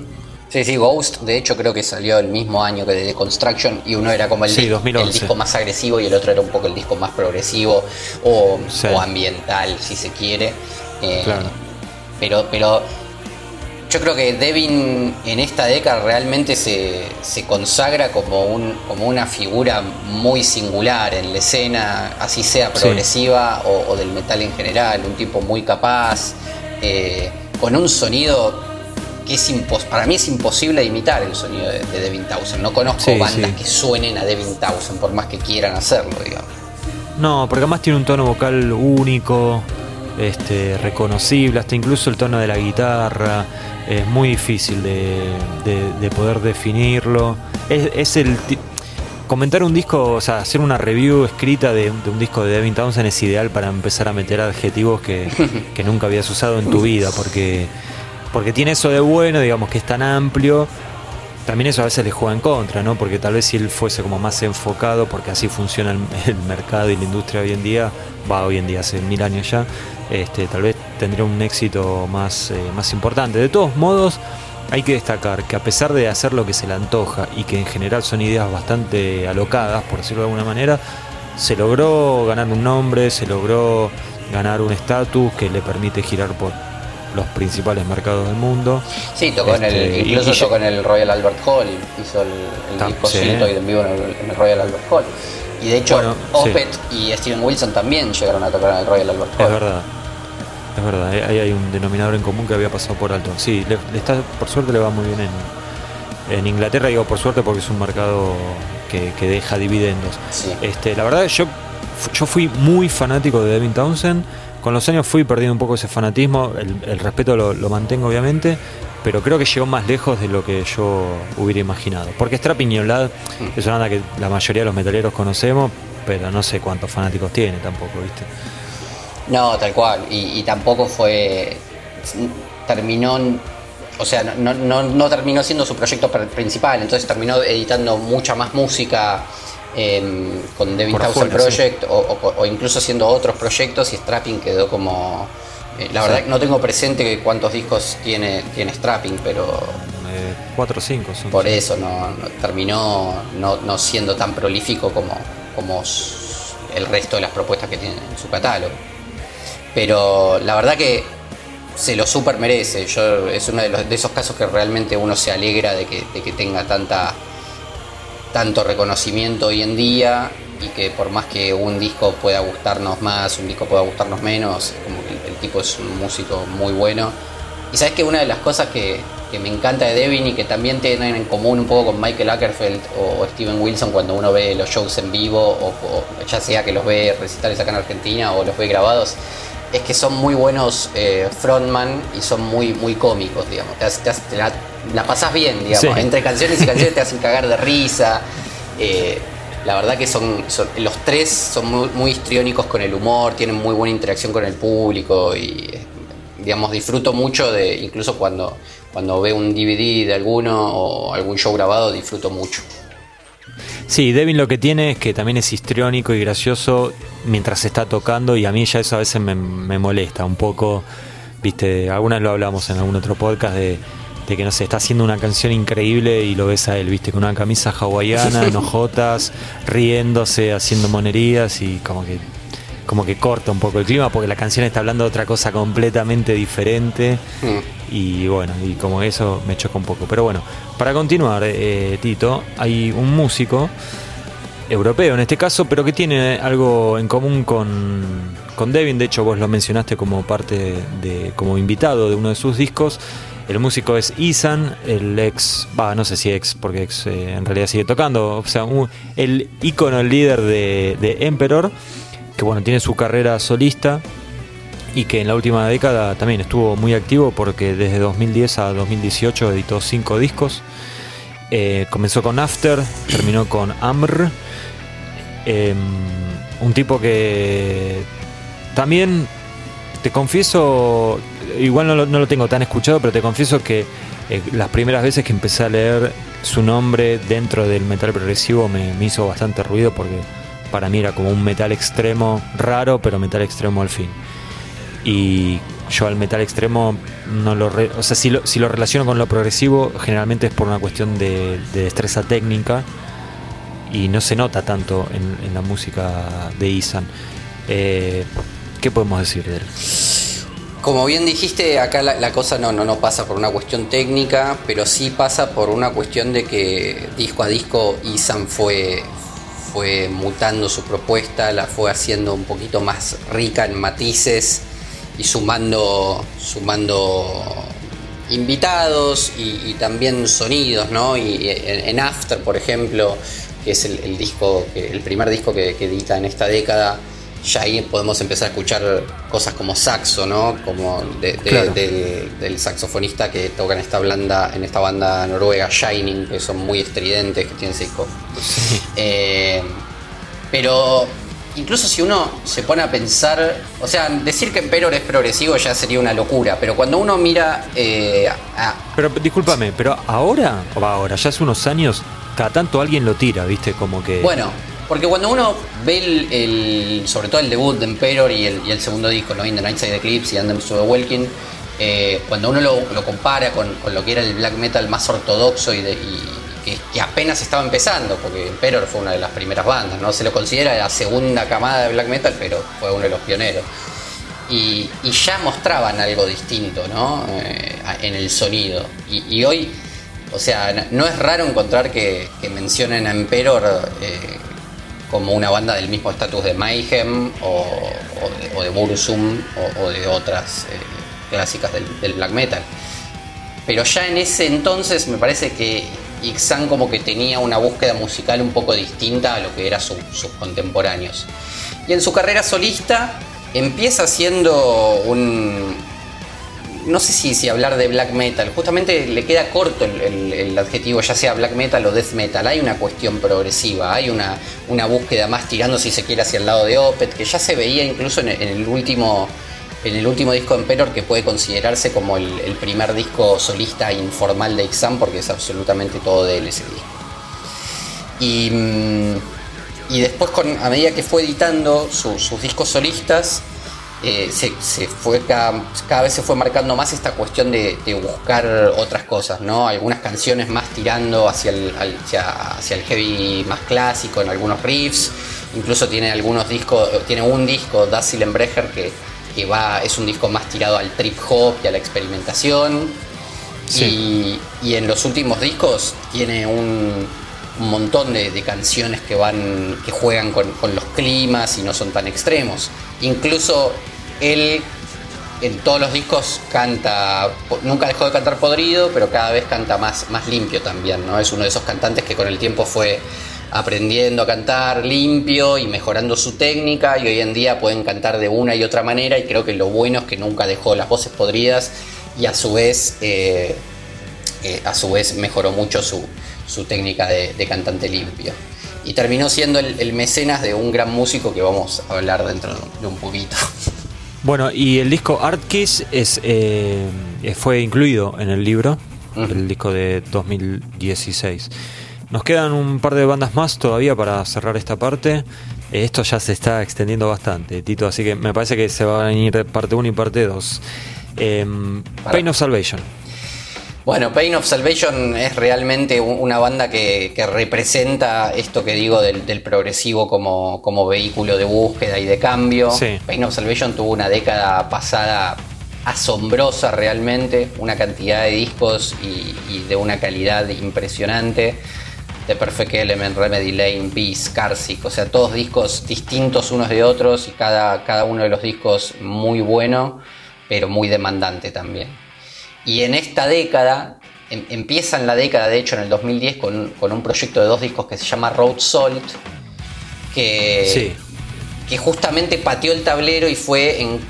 Sí, sí, Ghost, de hecho creo que salió el mismo año que The Construction y uno era como el, disco más agresivo y el otro era un poco el disco más progresivo o, ambiental, si se quiere. Eh, claro. Pero, pero yo creo que Devin en esta década realmente se, consagra como, un, como una figura muy singular en la escena, así sea progresiva o, del metal en general, un tipo muy capaz, eh, con un sonido que es para mí es imposible imitar el sonido de, Devin Townsend. No conozco bandas que suenen a Devin Townsend por más que quieran hacerlo, digamos. No, porque además tiene un tono vocal único, este, reconocible, hasta incluso el tono de la guitarra. Es muy difícil de, poder definirlo. Es, el comentar un disco, o sea, hacer una review escrita de, un disco de Devin Townsend es ideal para empezar a meter adjetivos que, [LAUGHS] que nunca habías usado en tu vida, porque porque tiene eso de bueno, digamos que es tan amplio. También eso a veces le juega en contra, ¿no? Porque tal vez si él fuese como más enfocado, porque así funciona [LAUGHS] el, mercado y la industria hoy en día, va hoy en día, hace mil años ya, este, tal vez tendría un éxito más, eh, más importante. De todos modos, hay que destacar que a pesar de hacer lo que se le antoja y que en general son ideas bastante alocadas, por decirlo de alguna manera, se logró ganar un nombre, se logró ganar un estatus que le permite girar por los principales mercados del mundo. Sí, tocó en el, este, incluso tocó en el Royal Albert Hall, hizo el, el disco sí. en vivo en el, Royal Albert Hall. Y de hecho, Opet y Steven Wilson también llegaron a tocar en el Royal Albert Hall. Es verdad. Es verdad, ahí hay un denominador en común que había pasado por alto. Sí, le, está, por suerte le va muy bien en, en Inglaterra, digo por suerte porque es un mercado que, que deja dividendos. Este, la verdad, yo, yo fui muy fanático de Devin Townsend con los años fui perdiendo un poco ese fanatismo, el, respeto lo, mantengo obviamente, pero creo que llegó más lejos de lo que yo hubiera imaginado. Porque Strapping y mm. es una banda que la mayoría de los metaleros conocemos, pero no sé cuántos fanáticos tiene tampoco, ¿viste? No, tal cual, y, tampoco fue... terminó o sea, no, no, terminó siendo su proyecto principal, entonces terminó editando mucha más música Em, con Devin Townsend Project o, incluso haciendo otros proyectos y Strapping quedó como... Eh, la verdad no tengo presente cuántos discos tiene, tiene Strapping, pero... Eh, cuatro o cinco Por eso no, terminó no, siendo tan prolífico como, como el resto de las propuestas que tiene en su catálogo. Pero la verdad que se lo super merece. Yo, es uno de, los, de esos casos que realmente uno se alegra de que, de que tenga tanta tanto reconocimiento hoy en día y que por más que un disco pueda gustarnos más, un disco pueda gustarnos menos, como que el, tipo es un músico muy bueno. Y sabes que una de las cosas que, me encanta de Devin y que también tienen en común un poco con Michael Ackerfeld o, Steven Wilson cuando uno ve los shows en vivo, o, ya sea que los ve recitales acá en Argentina o los ve grabados, es que son muy buenos eh, frontman y son muy, muy cómicos, digamos. Te, la, pasas bien, digamos. Entre canciones y canciones te hacen [LAUGHS] cagar de risa. Eh, la verdad que son, los tres son muy, muy, histriónicos con el humor, tienen muy buena interacción con el público y digamos disfruto mucho de incluso cuando cuando veo un DVD de alguno o algún show grabado disfruto mucho. Sí, Devin lo que tiene es que también es histriónico y gracioso mientras se está tocando y a mí ya eso a veces me, molesta un poco. Viste, algunas lo hablamos en algún otro podcast de, que no sé, está haciendo una canción increíble y lo ves a él, viste, con una camisa hawaiana, [LAUGHS] enojotas, riéndose, haciendo monerías y como que como que corta un poco el clima porque la canción está hablando de otra cosa completamente diferente mm. y bueno, y como eso me choca un poco. Pero bueno, para continuar, eh, Tito, hay un músico europeo en este caso, pero que tiene algo en común con, con Devin, de hecho vos lo mencionaste como parte de, como invitado de uno de sus discos. El músico es Isan, el ex, va, no sé si ex, porque ex eh, en realidad sigue tocando, o sea, el ícono, el líder de, de Emperor que bueno, tiene su carrera solista y que en la última década también estuvo muy activo porque desde 2010 a 2018 editó cinco discos. Eh, comenzó con After, terminó con Amr. Em, un tipo que también te confieso, igual no lo, tengo tan escuchado, pero te confieso que eh, las primeras veces que empecé a leer su nombre dentro del metal progresivo me, hizo bastante ruido porque para mí era como un metal extremo raro, pero metal extremo al fin. Y yo al metal extremo no lo... o sea, si lo, si lo relaciono con lo progresivo, generalmente es por una cuestión de, destreza técnica y no se nota tanto en, la música de Isan. Eh, ¿Qué podemos decir de él? Como bien dijiste, acá la, cosa no, no, no, pasa por una cuestión técnica, pero sí pasa por una cuestión de que disco a disco Isan fue, fue mutando su propuesta, la fue haciendo un poquito más rica en matices y sumando, sumando invitados y, también sonidos, ¿no? Y en, After, por ejemplo, que es el, disco, el primer disco que edita en esta década, ya ahí podemos empezar a escuchar cosas como saxo, ¿no? Como del, saxofonista que toca en esta, blanda, en esta banda noruega Shining, que son muy estridentes, que tienen disco. Eh, pero incluso si uno se pone a pensar, o sea, decir que Emperor es progresivo ya sería una locura, pero cuando uno mira... Eh, pero discúlpame, pero ahora, o ahora, ya hace unos años, cada tanto alguien lo tira, ¿viste? Como que... Bueno, porque cuando uno ve el, sobre todo el debut de Emperor y el, segundo disco, ¿no? In the Nightside Eclipse y Andem to the Welkin, eh, cuando uno lo, compara con, lo que era el black metal más ortodoxo y, que, apenas estaba empezando, porque Emperor fue una de las primeras bandas, no se lo considera la segunda camada de black metal, pero fue uno de los pioneros. Y, ya mostraban algo distinto ¿no? Eh, en el sonido. Y, hoy, o sea, no es raro encontrar que, mencionen a Emperor eh, como una banda del mismo estatus de Mayhem o, de, Bursum o, de otras eh, clásicas del, black metal. Pero ya en ese entonces me parece que Ixan como que tenía una búsqueda musical un poco distinta a lo que eran sus contemporáneos. Y en su carrera solista empieza siendo un, no sé si, si, hablar de black metal, justamente le queda corto el, adjetivo, ya sea black metal o death metal. Hay una cuestión progresiva, hay una, una búsqueda más tirando, si se quiere, hacia el lado de Opet, que ya se veía incluso en, el último. En el último disco de Emperor, que puede considerarse como el, primer disco solista informal de Exam, porque es absolutamente todo de él ese disco. Y, mm, y después, con, a medida que fue editando sus discos solistas, eh, se, fue cada, vez se fue marcando más esta cuestión de, buscar otras cosas, ¿no? Algunas canciones más tirando hacia el, hacia, el heavy más clásico en algunos riffs, incluso tiene algunos discos, tiene un disco, Das que, que va, es un disco más tirado al trip hop y a la experimentación. Y, en los últimos discos tiene un, montón de, canciones que van que juegan con, con, los climas y no son tan extremos. Incluso él en todos los discos canta, nunca dejó de cantar podrido, pero cada vez canta más, más limpio también, ¿no? Es uno de esos cantantes que con el tiempo fue aprendiendo a cantar limpio y mejorando su técnica y hoy en día pueden cantar de una y otra manera y creo que lo bueno es que nunca dejó las voces podridas y a su vez, eh, eh, a su vez mejoró mucho su, técnica de, cantante limpio. Y terminó siendo el mecenas de un gran músico que vamos a hablar dentro de un poquito. Bueno, y el disco Art Kiss es, eh, fue incluido en el libro, el disco de 2016. Nos quedan un par de bandas más todavía para cerrar esta parte. Esto ya se está extendiendo bastante, Tito, así que me parece que se va a venir parte 1 y parte 2. Em, Pain of Salvation. Bueno, Pain of Salvation es realmente una banda que, representa esto que digo del, progresivo como, vehículo de búsqueda y de cambio. Pain of Salvation tuvo una década pasada asombrosa realmente, una cantidad de discos y, de una calidad impresionante. The Perfect Element, Remedy Lane, Beast, Carsic, o sea, todos discos distintos unos de otros y cada, cada uno de los discos muy bueno, pero muy demandante también. Y en esta década, em, empieza en la década, de hecho en el 2010, con, un proyecto de dos discos que se llama Road Salt, que, que justamente pateó el tablero y fue en,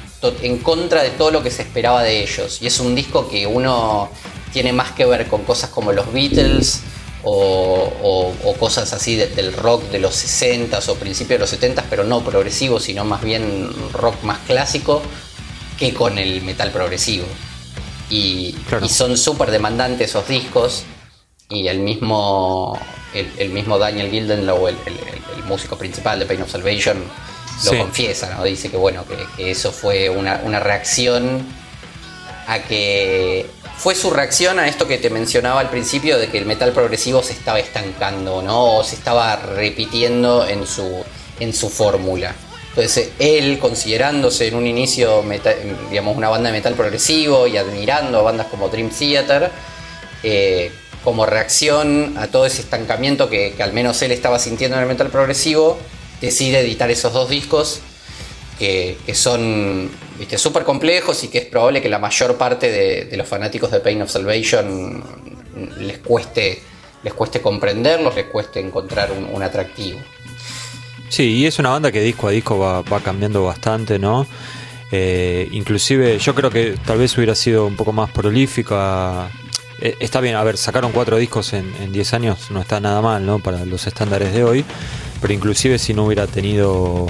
en contra de todo lo que se esperaba de ellos. Y es un disco que uno tiene más que ver con cosas como los Beatles, o, cosas así del rock de los 60s o principios de los 70s, pero no progresivo, sino más bien rock más clásico que con el metal progresivo. Y, son súper demandantes esos discos y el mismo, el, mismo Daniel Gildenlow, el, el, músico principal de Pain of Salvation, lo confiesa, ¿no? Dice que bueno, que, eso fue una, una reacción a que fue su reacción a esto que te mencionaba al principio de que el metal progresivo se estaba estancando, ¿no? O se estaba repitiendo en su, en su fórmula. Entonces él, considerándose en un inicio, digamos, una banda de metal progresivo y admirando a bandas como Dream Theater, eh, como reacción a todo ese estancamiento que, que, al menos él estaba sintiendo en el metal progresivo, decide editar esos dos discos que, son súper complejos y que es probable que la mayor parte de, los fanáticos de Pain of Salvation les cueste, les cueste comprenderlos, les cueste encontrar un, atractivo. Sí, y es una banda que disco a disco va, cambiando bastante, ¿no? Eh, inclusive yo creo que tal vez hubiera sido un poco más prolífica. Eh, está bien, a ver, sacaron cuatro discos en 10 años, no está nada mal, ¿no? Para los estándares de hoy, pero inclusive si no hubiera tenido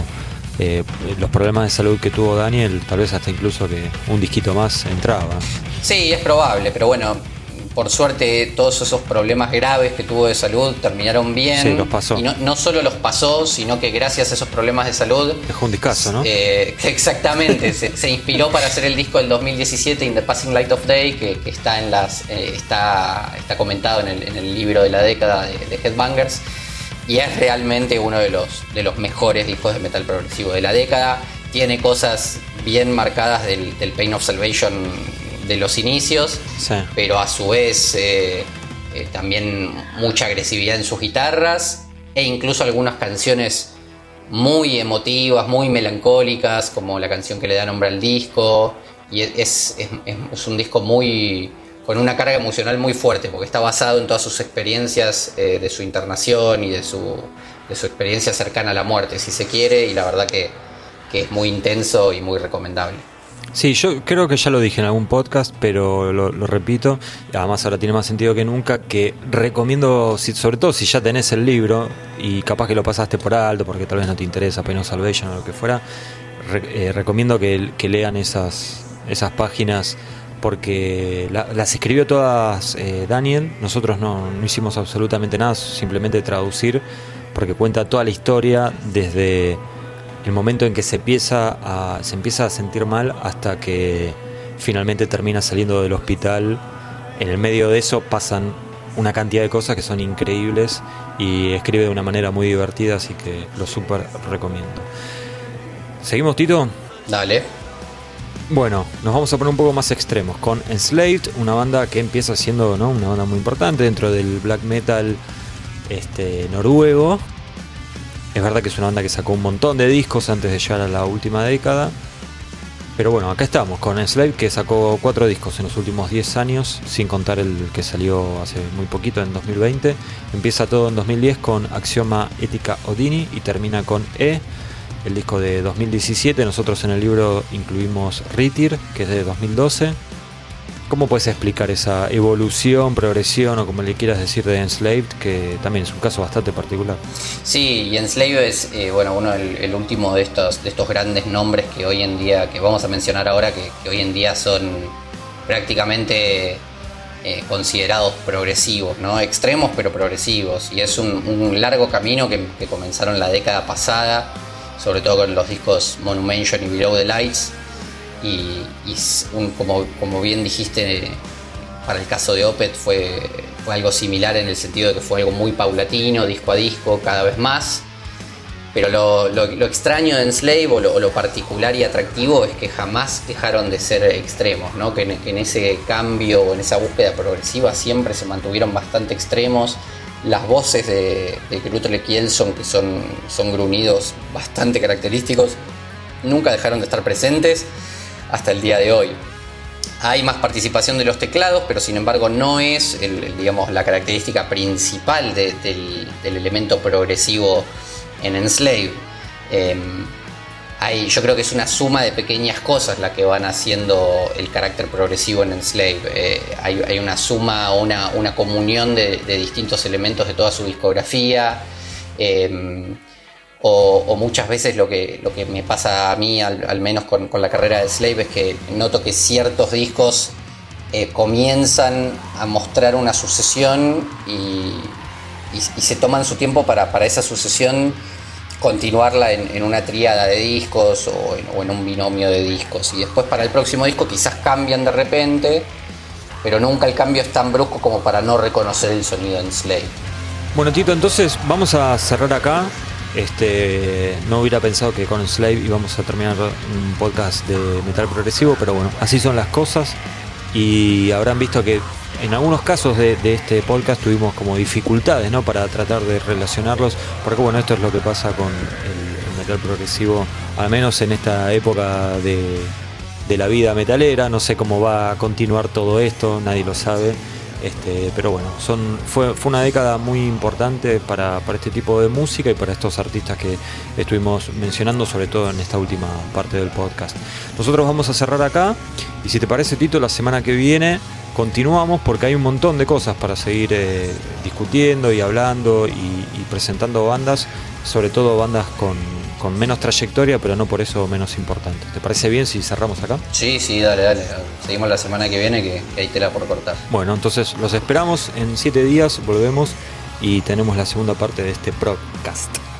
eh, los problemas de salud que tuvo Daniel, tal vez hasta incluso que un disquito más entraba. Sí, es probable, pero bueno, por suerte todos esos problemas graves que tuvo de salud terminaron bien. Sí, los pasó. Y no, solo los pasó, sino que gracias a esos problemas de salud... Dejó un discazo, ¿no? Eh, [LAUGHS] exactamente, se, inspiró para hacer el disco del 2017, In the Passing Light of Day, que, está, en las, eh, está, está comentado en el, libro de la década de, de Headbangers y es realmente uno de los, de los mejores discos de metal progresivo de la década. Tiene cosas bien marcadas del, Pain of Salvation de los inicios, pero a su vez eh, eh, también mucha agresividad en sus guitarras e incluso algunas canciones muy emotivas, muy melancólicas, como la canción que le da nombre al disco. Y es, es un disco muy, con una carga emocional muy fuerte, porque está basado en todas sus experiencias eh, de su internación y de su, de su experiencia cercana a la muerte, si se quiere, y la verdad que, es muy intenso y muy recomendable. Sí, yo creo que ya lo dije en algún podcast, pero lo, repito, además ahora tiene más sentido que nunca, que recomiendo, sobre todo si ya tenés el libro y capaz que lo pasaste por alto porque tal vez no te interesa Penal Salvation o lo que fuera, eh, recomiendo que, lean esas, esas páginas porque las escribió todas eh, Daniel, nosotros no, hicimos absolutamente nada, simplemente traducir, porque cuenta toda la historia desde el momento en que se empieza a, se empieza a sentir mal hasta que finalmente termina saliendo del hospital. En el medio de eso pasan una cantidad de cosas que son increíbles y escribe de una manera muy divertida, así que lo súper recomiendo. ¿Seguimos, Tito? Dale. Bueno, nos vamos a poner un poco más extremos con Enslaved, una banda que empieza siendo ¿no? una banda muy importante dentro del black metal este, noruego. Es verdad que es una banda que sacó un montón de discos antes de llegar a la última década. Pero bueno, acá estamos con Enslaved que sacó cuatro discos en los últimos 10 años, sin contar el que salió hace muy poquito, en 2020. Empieza todo en 2010 con Axioma Ética Odini y termina con E el disco de 2017. Nosotros en el libro incluimos Ritir, que es de 2012. ¿Cómo puedes explicar esa evolución, progresión o como le quieras decir de Enslaved, que también es un caso bastante particular? Sí, y Enslaved es eh, bueno, uno el, último de estos, de estos grandes nombres que hoy en día, que vamos a mencionar ahora, que, hoy en día son prácticamente eh, considerados progresivos, ¿no? extremos pero progresivos. Y es un, largo camino que, comenzaron la década pasada sobre todo con los discos Monumentation y Below the Lights. Y, como, como, bien dijiste, para el caso de Opet fue, fue, algo similar en el sentido de que fue algo muy paulatino, disco a disco, cada vez más. Pero lo, lo, extraño de Enslave o lo, particular y atractivo es que jamás dejaron de ser extremos, ¿no? que, en, ese cambio o en esa búsqueda progresiva siempre se mantuvieron bastante extremos las voces de, de Kielson, que son, son gruñidos bastante característicos, nunca dejaron de estar presentes hasta el día de hoy. Hay más participación de los teclados, pero sin embargo no es digamos, la característica principal del, elemento progresivo en Enslave. Em, yo creo que es una suma de pequeñas cosas la que van haciendo el carácter progresivo en Enslave. Eh, hay, una suma, una, comunión de, distintos elementos de toda su discografía. Em, o, muchas veces lo que, lo que me pasa a mí, al, menos con, la carrera de Slave, es que noto que ciertos discos eh, comienzan a mostrar una sucesión y, se toman su tiempo para, para esa sucesión continuarla en, una tríada de discos o en, un binomio de discos. Y después para el próximo disco quizás cambian de repente, pero nunca el cambio es tan brusco como para no reconocer el sonido en Slave. Bueno, Tito, entonces vamos a cerrar acá. Este, no hubiera pensado que con Slave íbamos a terminar un podcast de metal progresivo, pero bueno, así son las cosas. Y habrán visto que en algunos casos de, este podcast tuvimos como dificultades ¿no? para tratar de relacionarlos, porque bueno, esto es lo que pasa con el, metal progresivo, al menos en esta época de, la vida metalera, no sé cómo va a continuar todo esto, nadie lo sabe. Este, pero bueno, fue, fue una década muy importante para, para, este tipo de música y para estos artistas que estuvimos mencionando, sobre todo en esta última parte del podcast. Nosotros vamos a cerrar acá y si te parece, Tito, la semana que viene continuamos porque hay un montón de cosas para seguir eh, discutiendo y hablando y, presentando bandas, sobre todo bandas con, menos trayectoria, pero no por eso menos importantes. ¿Te parece bien si cerramos acá? Sí, sí, dale, dale. Seguimos la semana que viene que, que hay tela por cortar. Bueno, entonces los esperamos. En siete días volvemos y tenemos la segunda parte de este podcast.